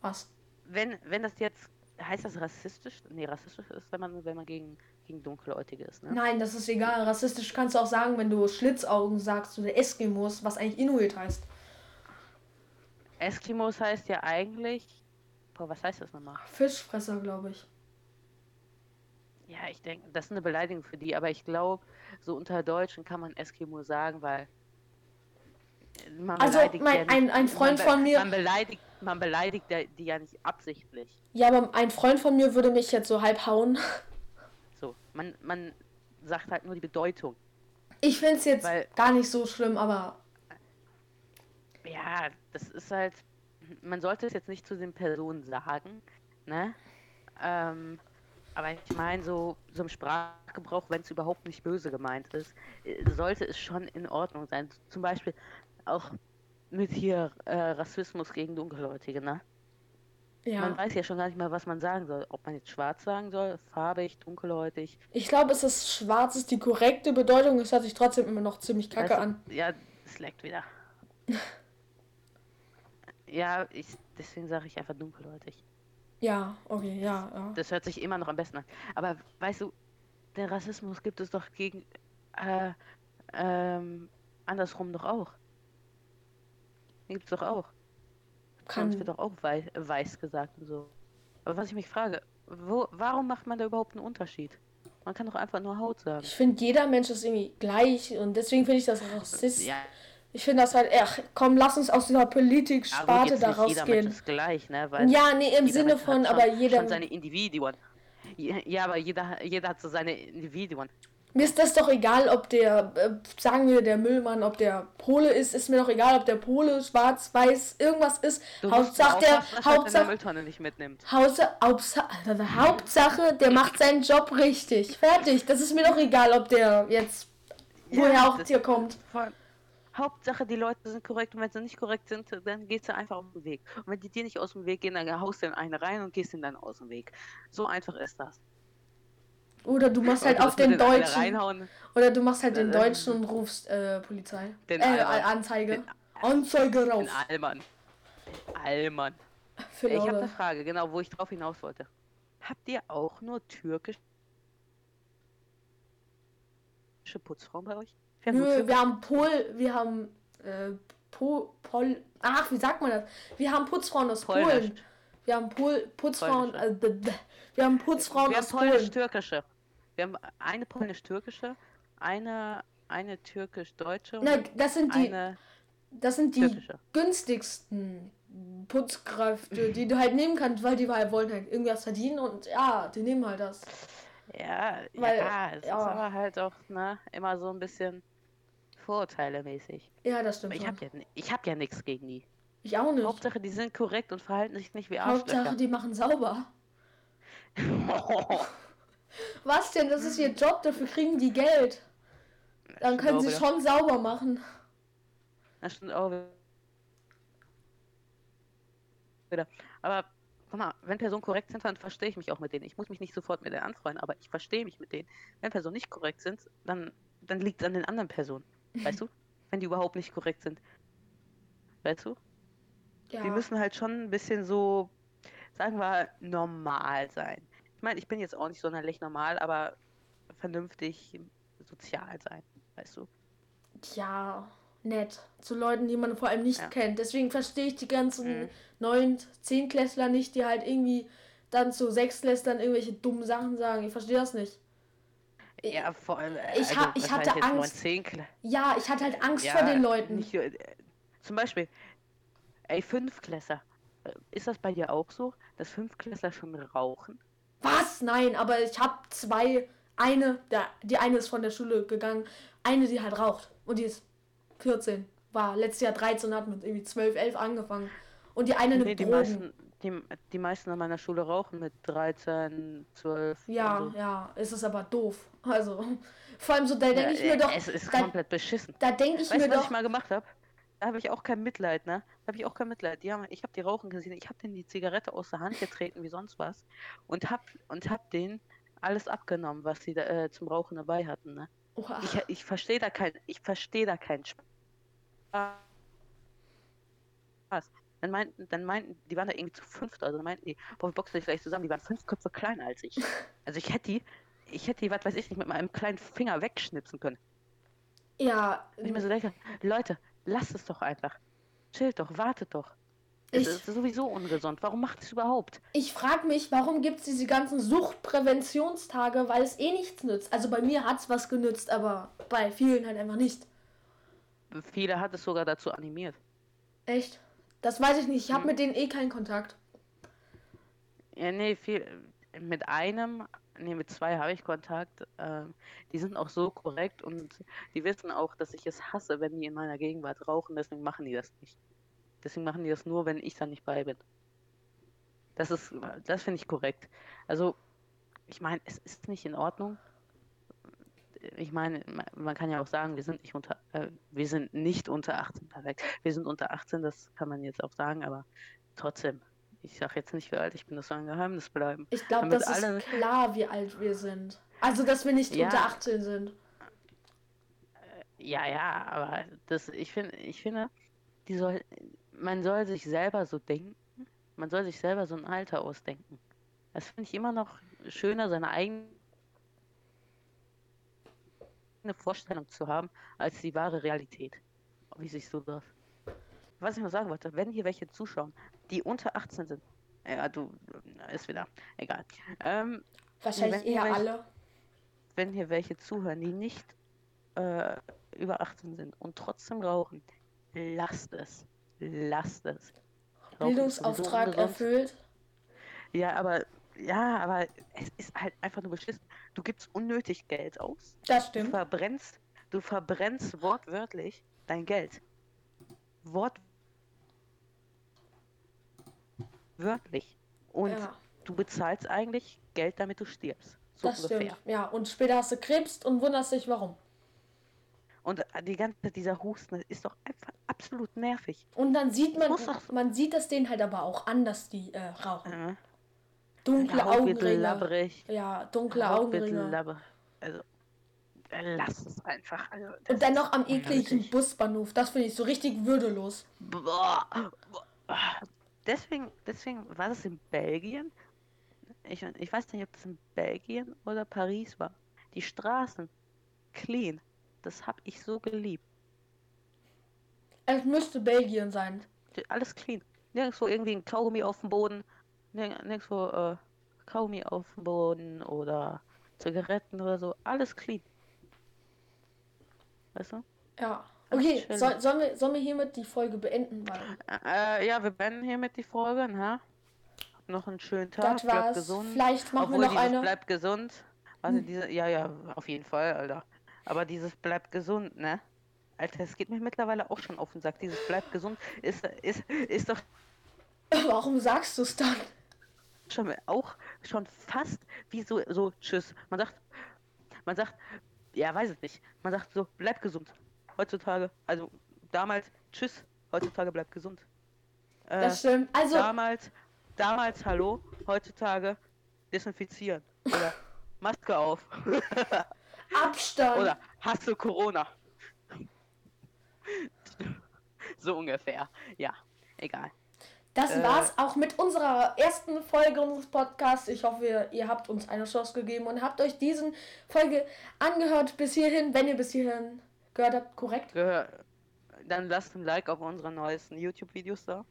Was? Wenn, wenn das jetzt. Heißt das rassistisch? Nee, rassistisch ist, wenn man, wenn man gegen, gegen Dunkelhäutige ist, ne? Nein, das ist egal. Rassistisch kannst du auch sagen, wenn du Schlitzaugen sagst oder Eskimos, was eigentlich Inuit heißt. Eskimos heißt ja eigentlich. Boah, was heißt das nochmal? Fischfresser, glaube ich. Ja, ich denke, das ist eine Beleidigung für die, aber ich glaube, so unter Deutschen kann man Eskimo sagen, weil. Man Also, mein- ja nicht- ein- ein Freund man von mir- Man beleidigt, man beleidigt die ja nicht absichtlich. Ja, aber ein Freund von mir würde mich jetzt so halb hauen. So, man, man sagt halt nur die Bedeutung. Ich finde es jetzt Weil- gar nicht so schlimm, aber Ja, das ist halt. Man sollte es jetzt nicht zu den Personen sagen, ne? Ähm, aber ich meine, so, so im Sprachgebrauch, wenn es überhaupt nicht böse gemeint ist, äh, sollte es schon in Ordnung sein. Zum Beispiel auch mit hier äh, Rassismus gegen Dunkelhäutige, ne? ja. Man weiß ja schon gar nicht mehr, was man sagen soll. Ob man jetzt schwarz sagen soll, farbig, dunkelhäutig. Ich glaube, es ist schwarz ist die korrekte Bedeutung. Es hört sich trotzdem immer noch ziemlich kacke du, an. Ja, es leckt wieder. (laughs) ja, ich, deswegen sage ich einfach dunkelhäutig. Ja, okay, ja, ja. Das hört sich immer noch am besten an. Aber weißt du, den Rassismus gibt es doch gegen äh, ähm, andersrum doch auch. Den gibt es doch auch. Kann, wird doch auch wei weiß gesagt und so. Aber was ich mich frage, wo, warum macht man da überhaupt einen Unterschied? Man kann doch einfach nur Haut sagen. ich finde, jeder Mensch ist irgendwie gleich und deswegen finde ich das Rassist. Ja, Ich finde das halt, ach, komm, lass uns aus dieser Politik-Sparte da nicht jeder Mensch rausgehen. ist gleich, ne? Weil Ja, nee, im Sinne Mensch von, aber jeder. seine Individuen. Ja, ja, aber jeder, jeder hat so seine Individuen. Mir ist das doch egal, ob der, äh, sagen wir, der Müllmann, ob der Pole ist, ist mir doch egal, ob der Pole schwarz, weiß, irgendwas ist. Du Hauptsache, der, er Hauptsache, Mülltonne nicht mitnimmt. Hause, Hauptsache, Hauptsache, der macht seinen Job richtig. Fertig. Das ist mir doch egal, ob der jetzt, woher Ja, auch hier kommt. Voll. Hauptsache, die Leute sind korrekt und wenn sie nicht korrekt sind, dann gehst du einfach aus dem Weg. Und wenn die dir nicht aus dem Weg gehen, dann haust du in eine rein und gehst in dann aus dem Weg. So einfach ist das. Oder du machst halt auf den Deutschen. Oder du machst halt den Äh, Deutschen und rufst äh, Polizei. Den äh, Alman. Anzeige. Den- Anzeige in rauf. Allmann. Allmann. Für Ich habe eine. Frage, genau, wo ich drauf hinaus wollte. Habt ihr auch nur türkische Putzfrauen bei euch? Wir haben nur Nö, wir haben Pol, wir haben äh, Po, Pol, ach, wie sagt man das? Wir haben Putzfrauen aus Polnisch. Polen. Wir haben Pol, Putzfrauen, äh, wir haben Putzfrauen wir aus haben Polen. polnisch-türkische. Wir haben eine polnisch-türkische, eine, eine türkisch-deutsche und Na, das sind die, das sind die türkische. günstigsten Putzkräfte, die du halt nehmen kannst, weil die halt wollen halt irgendwas verdienen und ja, die nehmen halt das. Ja, Weil, ja, es ja. ist aber halt auch ne, immer so ein bisschen vorurteilemäßig. Ja, das stimmt Ich schon. habe ja, ich hab ja nichts gegen die. Ich auch nicht. Hauptsache, die sind korrekt und verhalten sich nicht wie Hauptsache, Arschlöcher. die machen sauber. (laughs) Was denn? Das ist ihr Job, dafür kriegen die Geld. Dann können sie schon sauber machen. Das stimmt auch wieder. Aber guck mal, wenn Personen korrekt sind, dann verstehe ich mich auch mit denen. Ich muss mich nicht sofort mit denen anfreunden, aber ich verstehe mich mit denen. Wenn Personen nicht korrekt sind, dann, dann liegt es an den anderen Personen. Weißt du? (laughs) Wenn die überhaupt nicht korrekt sind. Weißt du? Ja. Die müssen halt schon ein bisschen so, sagen wir, normal sein. Ich meine, ich bin jetzt auch nicht sonderlich normal, aber vernünftig sozial sein, weißt du? Ja, nett. Zu Leuten, die man vor allem nicht Ja. kennt. Deswegen verstehe ich die ganzen Mhm. neun, zehn Klässler nicht, die halt irgendwie dann zu Sechsklässlern irgendwelche dummen Sachen sagen. Ich verstehe das nicht. Ja, vor allem. äh, Ich hab- ich hatte Angst. Ja, ich hatte halt Angst Ja, vor den Leuten. Nicht, äh, zum Beispiel, ey, Fünfklässler. Äh, Ist das bei dir auch so, dass Fünfklässler schon rauchen? Was? Nein, aber ich habe zwei. Eine, der, die eine ist von der Schule gegangen. Eine, die halt raucht. Und die ist 14. War letztes Jahr 13 hat mit irgendwie 12, 11 angefangen. Und die eine Nee, nimmt die meisten, die, die meisten an meiner Schule rauchen mit 13, 12. Ja, so. ja, es ist aber doof. Also, (laughs) vor allem so, da denke ich Ja, mir doch, Es ist da, komplett beschissen. da denke ich Weißt mir was doch, ich mal gemacht habe? Da habe ich auch kein Mitleid, ne? Da habe ich auch kein Mitleid. Die haben, ich habe die rauchen gesehen, ich habe denen die Zigarette aus der Hand getreten wie sonst was und hab und hab denen alles abgenommen, was sie da, äh, zum Rauchen dabei hatten, ne? Oha. Ich, ich verstehe da kein, ich verstehe da keinen Spaß. Dann meinten, dann meinten, die waren da irgendwie zu fünft, also dann meinten die, boah, wir boxen dich gleich zusammen, die waren fünf Köpfe kleiner als ich. (laughs) Also ich hätte die, ich hätte die, was weiß ich nicht, mit meinem kleinen Finger wegschnipsen können. ja, Und ich mir so denke, Leute, lasst es doch einfach. Chillt doch, wartet doch. Es Ich- ist sowieso ungesund. Warum macht es überhaupt? ich frage mich, warum gibt es diese ganzen Suchtpräventionstage, weil es eh nichts nützt. Also bei mir hat es was genützt, aber bei vielen halt einfach nicht. Viele hat es sogar dazu animiert. Echt? Das weiß ich nicht. Ich habe Hm. mit denen eh keinen Kontakt. Ja, nee, viel. Mit einem, nee, mit zwei habe ich Kontakt. Ähm, die sind auch so korrekt und die wissen auch, dass ich es hasse, wenn die in meiner Gegenwart rauchen. Deswegen machen die das nicht. Deswegen machen die das nur, wenn ich da nicht bei bin. Das ist, das finde ich korrekt. Also, ich meine, es ist nicht in Ordnung. Ich meine, ma- man kann ja auch sagen, wir sind nicht unter, äh, wir sind nicht unter 18, perfekt. Wir sind unter 18, das kann man jetzt auch sagen, aber trotzdem. Ich sage jetzt nicht, wie alt ich bin, das soll ein Geheimnis bleiben. Ich glaube, das ist alle- klar, wie alt wir sind. Also, dass wir nicht Ja. unter 18 sind. Ja, ja, aber das, ich finde, ich finde, die soll, man soll sich selber so denken, man soll sich selber so ein Alter ausdenken. Das finde ich immer noch schöner, seine eigene Vorstellung zu haben, als die wahre Realität. Wie siehst du das? Was ich noch sagen wollte, wenn hier welche zuschauen, die unter 18 sind, ja, du, ist wieder, egal. Ähm, Wahrscheinlich eher welche- alle. wenn hier welche zuhören, die nicht äh, über 18 sind und trotzdem rauchen, lasst es. Lasst es. Rauchen Bildungsauftrag erfüllt. Ja, aber ja, aber es ist halt einfach nur beschissen. Du gibst unnötig Geld aus. Das Du stimmt. verbrennst, du verbrennst wortwörtlich dein Geld. Wortwörtlich. Und Ja, du bezahlst eigentlich Geld, damit du stirbst. So das ungefähr. stimmt. Ja, und später hast du Krebs und wunderst dich, warum. Und äh, die ganze dieser Husten ist doch einfach absolut nervig. Und dann sieht man, man sieht das denen halt aber auch an, dass die äh, rauchen. Äh, Dunkle Haut Augenringe. Ja, dunkle Haut Augenringe. Also, äh, lass es einfach. Also, Und dann noch am ja, ekligen. Busbahnhof. Das finde ich so richtig würdelos. Boah. Deswegen, deswegen war das in Belgien. Ich, ich weiß nicht, ob das in Belgien oder Paris war. Die Straßen clean. Das habe ich so geliebt. Es müsste Belgien sein. Alles clean. Nirgendwo irgendwie ein Kaugummi auf dem Boden. Nirg- Nirgendwo äh, Kaugummi auf dem Boden oder Zigaretten oder so. Alles clean. Weißt du? Ja. Okay, soll, sollen, wir, sollen wir hiermit die Folge beenden? Weil Äh, ja, wir beenden hiermit die Folge, ne? Noch einen schönen Tag, das bleibt war's. gesund. Vielleicht machen Obwohl wir noch eine. bleibt gesund. Also Hm. diese, ja, ja, auf jeden Fall, Alter. Aber dieses bleibt gesund, ne? Alter, es geht mir mittlerweile auch schon auf den Sack. Dieses bleibt gesund ist, ist, ist doch (laughs) Warum sagst du es dann? schon auch schon fast wie so, so Tschüss. Man sagt, man sagt, ja, weiß ich nicht. Man sagt so, bleib gesund. Heutzutage, also damals Tschüss, heutzutage bleib gesund. Äh, Das stimmt. Also, damals, damals Hallo, heutzutage desinfizieren. Oder (laughs) Maske auf. (laughs) Abstand. Oder hast du Corona? (laughs) so ungefähr. Ja, egal. Das Äh, war's auch mit unserer ersten Folge unseres Podcasts. Ich hoffe, ihr habt uns eine Chance gegeben und habt euch diesen Folge angehört bis hierhin, wenn ihr bis hierhin gehört habt, korrekt. Gehör, dann lasst ein Like auf unsere neuesten YouTube-Videos da.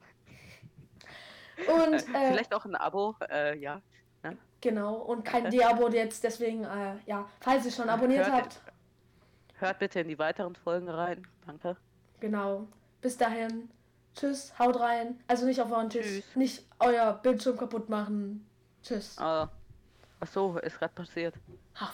Und Äh, äh, Vielleicht auch ein Abo, äh, ja. genau, und kein Deabo jetzt, deswegen, äh, ja, falls ihr schon abonniert Hört- habt, Hört bitte in die weiteren Folgen rein. Danke. genau. Bis dahin. Tschüss, haut rein. Also nicht auf euren Tisch. Tschüss. Nicht euer Bildschirm kaputt machen. Tschüss. Ah, ach so, ist gerade passiert. Ach,